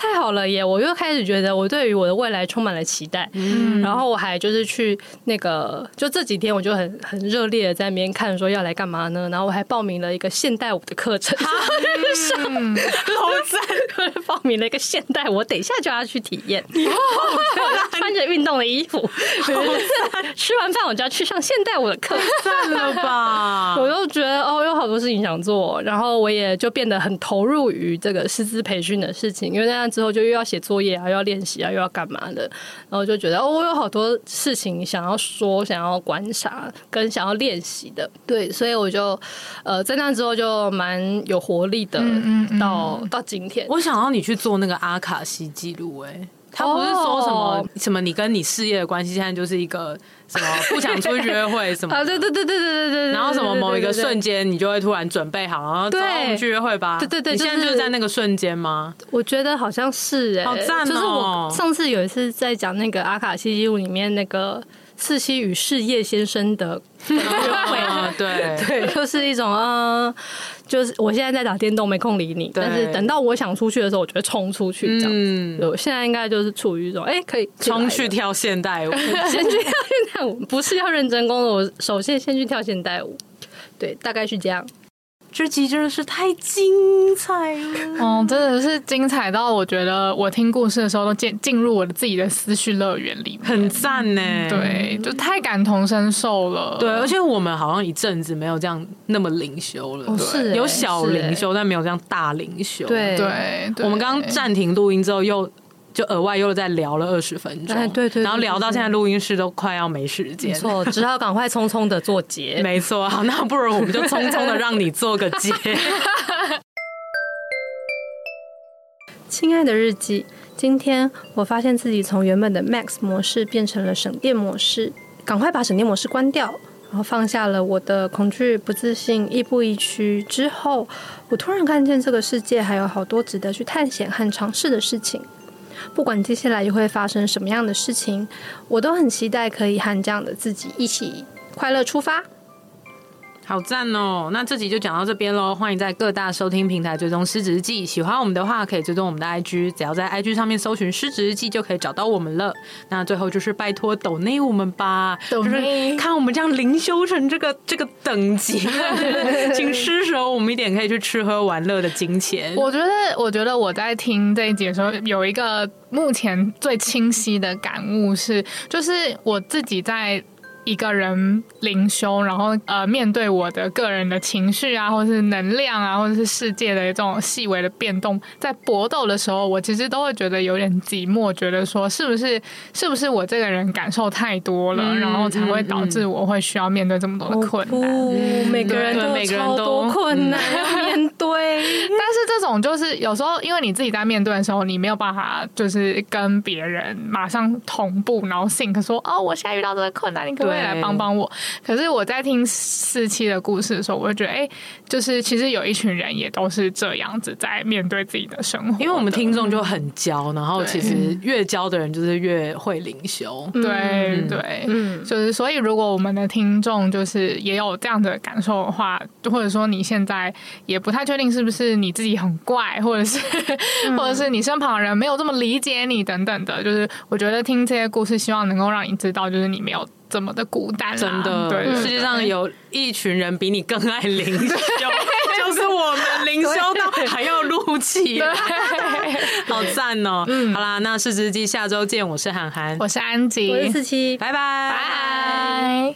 太好了耶！我又开始觉得我对于我的未来充满了期待，嗯，然后我还就是去那个，就这几天我就很很热烈的在那边看，说要来干嘛呢？然后我还报名了一个现代舞的课程，(laughs) 好赞！报名了一个现代舞，我等一下就要去体验，穿着运动的衣服，吃完饭我就要去上现代舞的课，算了吧？(laughs) 我又觉得哦，有好多事情想做，然后我也就变得很投入于这个师资培训的事情，因为那。之后就又要写作业啊，又要练习啊，又要干嘛的，然后就觉得哦，我有好多事情想要说，想要观察，跟想要练习的，对，所以我就呃，在那之后就蛮有活力的，嗯嗯嗯。到到今天，我想要你去做那个阿卡西记录，哎。他不是说什么什么你跟你事业的关系现在就是一个什么不想出去约会什么啊？(laughs) 对对对对对对对。然后什么某一个瞬间你就会突然准备好，然后走我们去约会吧。对对对，你现在就是在那个瞬间吗？我觉得好像是哎，好赞哦！就是我上次有一次在讲那个阿卡西记录里面那个四七与事业先生的约 (laughs) 会，对 (laughs) 对，就是一种嗯。就是我现在在打电动，没空理你。但是等到我想出去的时候，我就会冲出去这样子。嗯，我现在应该就是处于一种，哎、欸，可以冲去跳现代舞，(laughs) 先去跳现代舞，不是要认真工作，我首先先去跳现代舞。对，大概是这样。这集真的是太精彩了，哦，真的是精彩到我觉得我听故事的时候都进进入我的自己的思绪乐园里面，很赞呢。对，就太感同身受了。对，而且我们好像一阵子没有这样那么灵修了，哦、是有小灵修，但没有这样大灵修。对对，我们刚刚暂停录音之后又。就额外又再聊了二十分钟，对对对，然后聊到现在录音室都快要没时间，没错，只好赶快匆匆的做结。(laughs) 没错，好，那不如我们就匆匆的让你做个结。(laughs) 亲爱的日记，今天我发现自己从原本的 Max 模式变成了省电模式，赶快把省电模式关掉，然后放下了我的恐惧、不自信、亦步亦趋之后，我突然看见这个世界还有好多值得去探险和尝试的事情。不管接下来又会发生什么样的事情，我都很期待可以和这样的自己一起快乐出发。好赞哦！那这集就讲到这边喽。欢迎在各大收听平台追踪《失职日记》，喜欢我们的话可以追踪我们的 IG，只要在 IG 上面搜寻《失职日记》就可以找到我们了。那最后就是拜托抖内我们吧，抖内就是看我们这样灵修成这个这个等级，(laughs) 请施舍我们一点可以去吃喝玩乐的金钱。我觉得，我觉得我在听这一集的时候，有一个目前最清晰的感悟是，就是我自己在。一个人灵修，然后呃，面对我的个人的情绪啊，或者是能量啊，或者是世界的这种细微的变动，在搏斗的时候，我其实都会觉得有点寂寞，觉得说是不是是不是我这个人感受太多了，嗯、然后才会导致我会需要面对这么多的困难。哦嗯、每个人都困难要面对，但是这种就是有时候，因为你自己在面对的时候，你没有办法就是跟别人马上同步，然后 think 说哦，我现在遇到这个困难，你可。会来帮帮我，可是我在听四期的故事的时候，我会觉得，哎、欸，就是其实有一群人也都是这样子在面对自己的生活的。因为我们听众就很焦，然后其实越焦的人就是越会灵修。对对，嗯，就是所以如果我们的听众就是也有这样的感受的话，或者说你现在也不太确定是不是你自己很怪，或者是、嗯、或者是你身旁的人没有这么理解你等等的，就是我觉得听这些故事，希望能够让你知道，就是你没有。这么的孤单，真的。对，世界上有一群人比你更爱灵修，(laughs) 就是我们灵修到还要录起来，好赞哦！嗯，好啦，那四只鸡下周见，我是涵涵，我是安吉，我是四七，拜。拜，拜。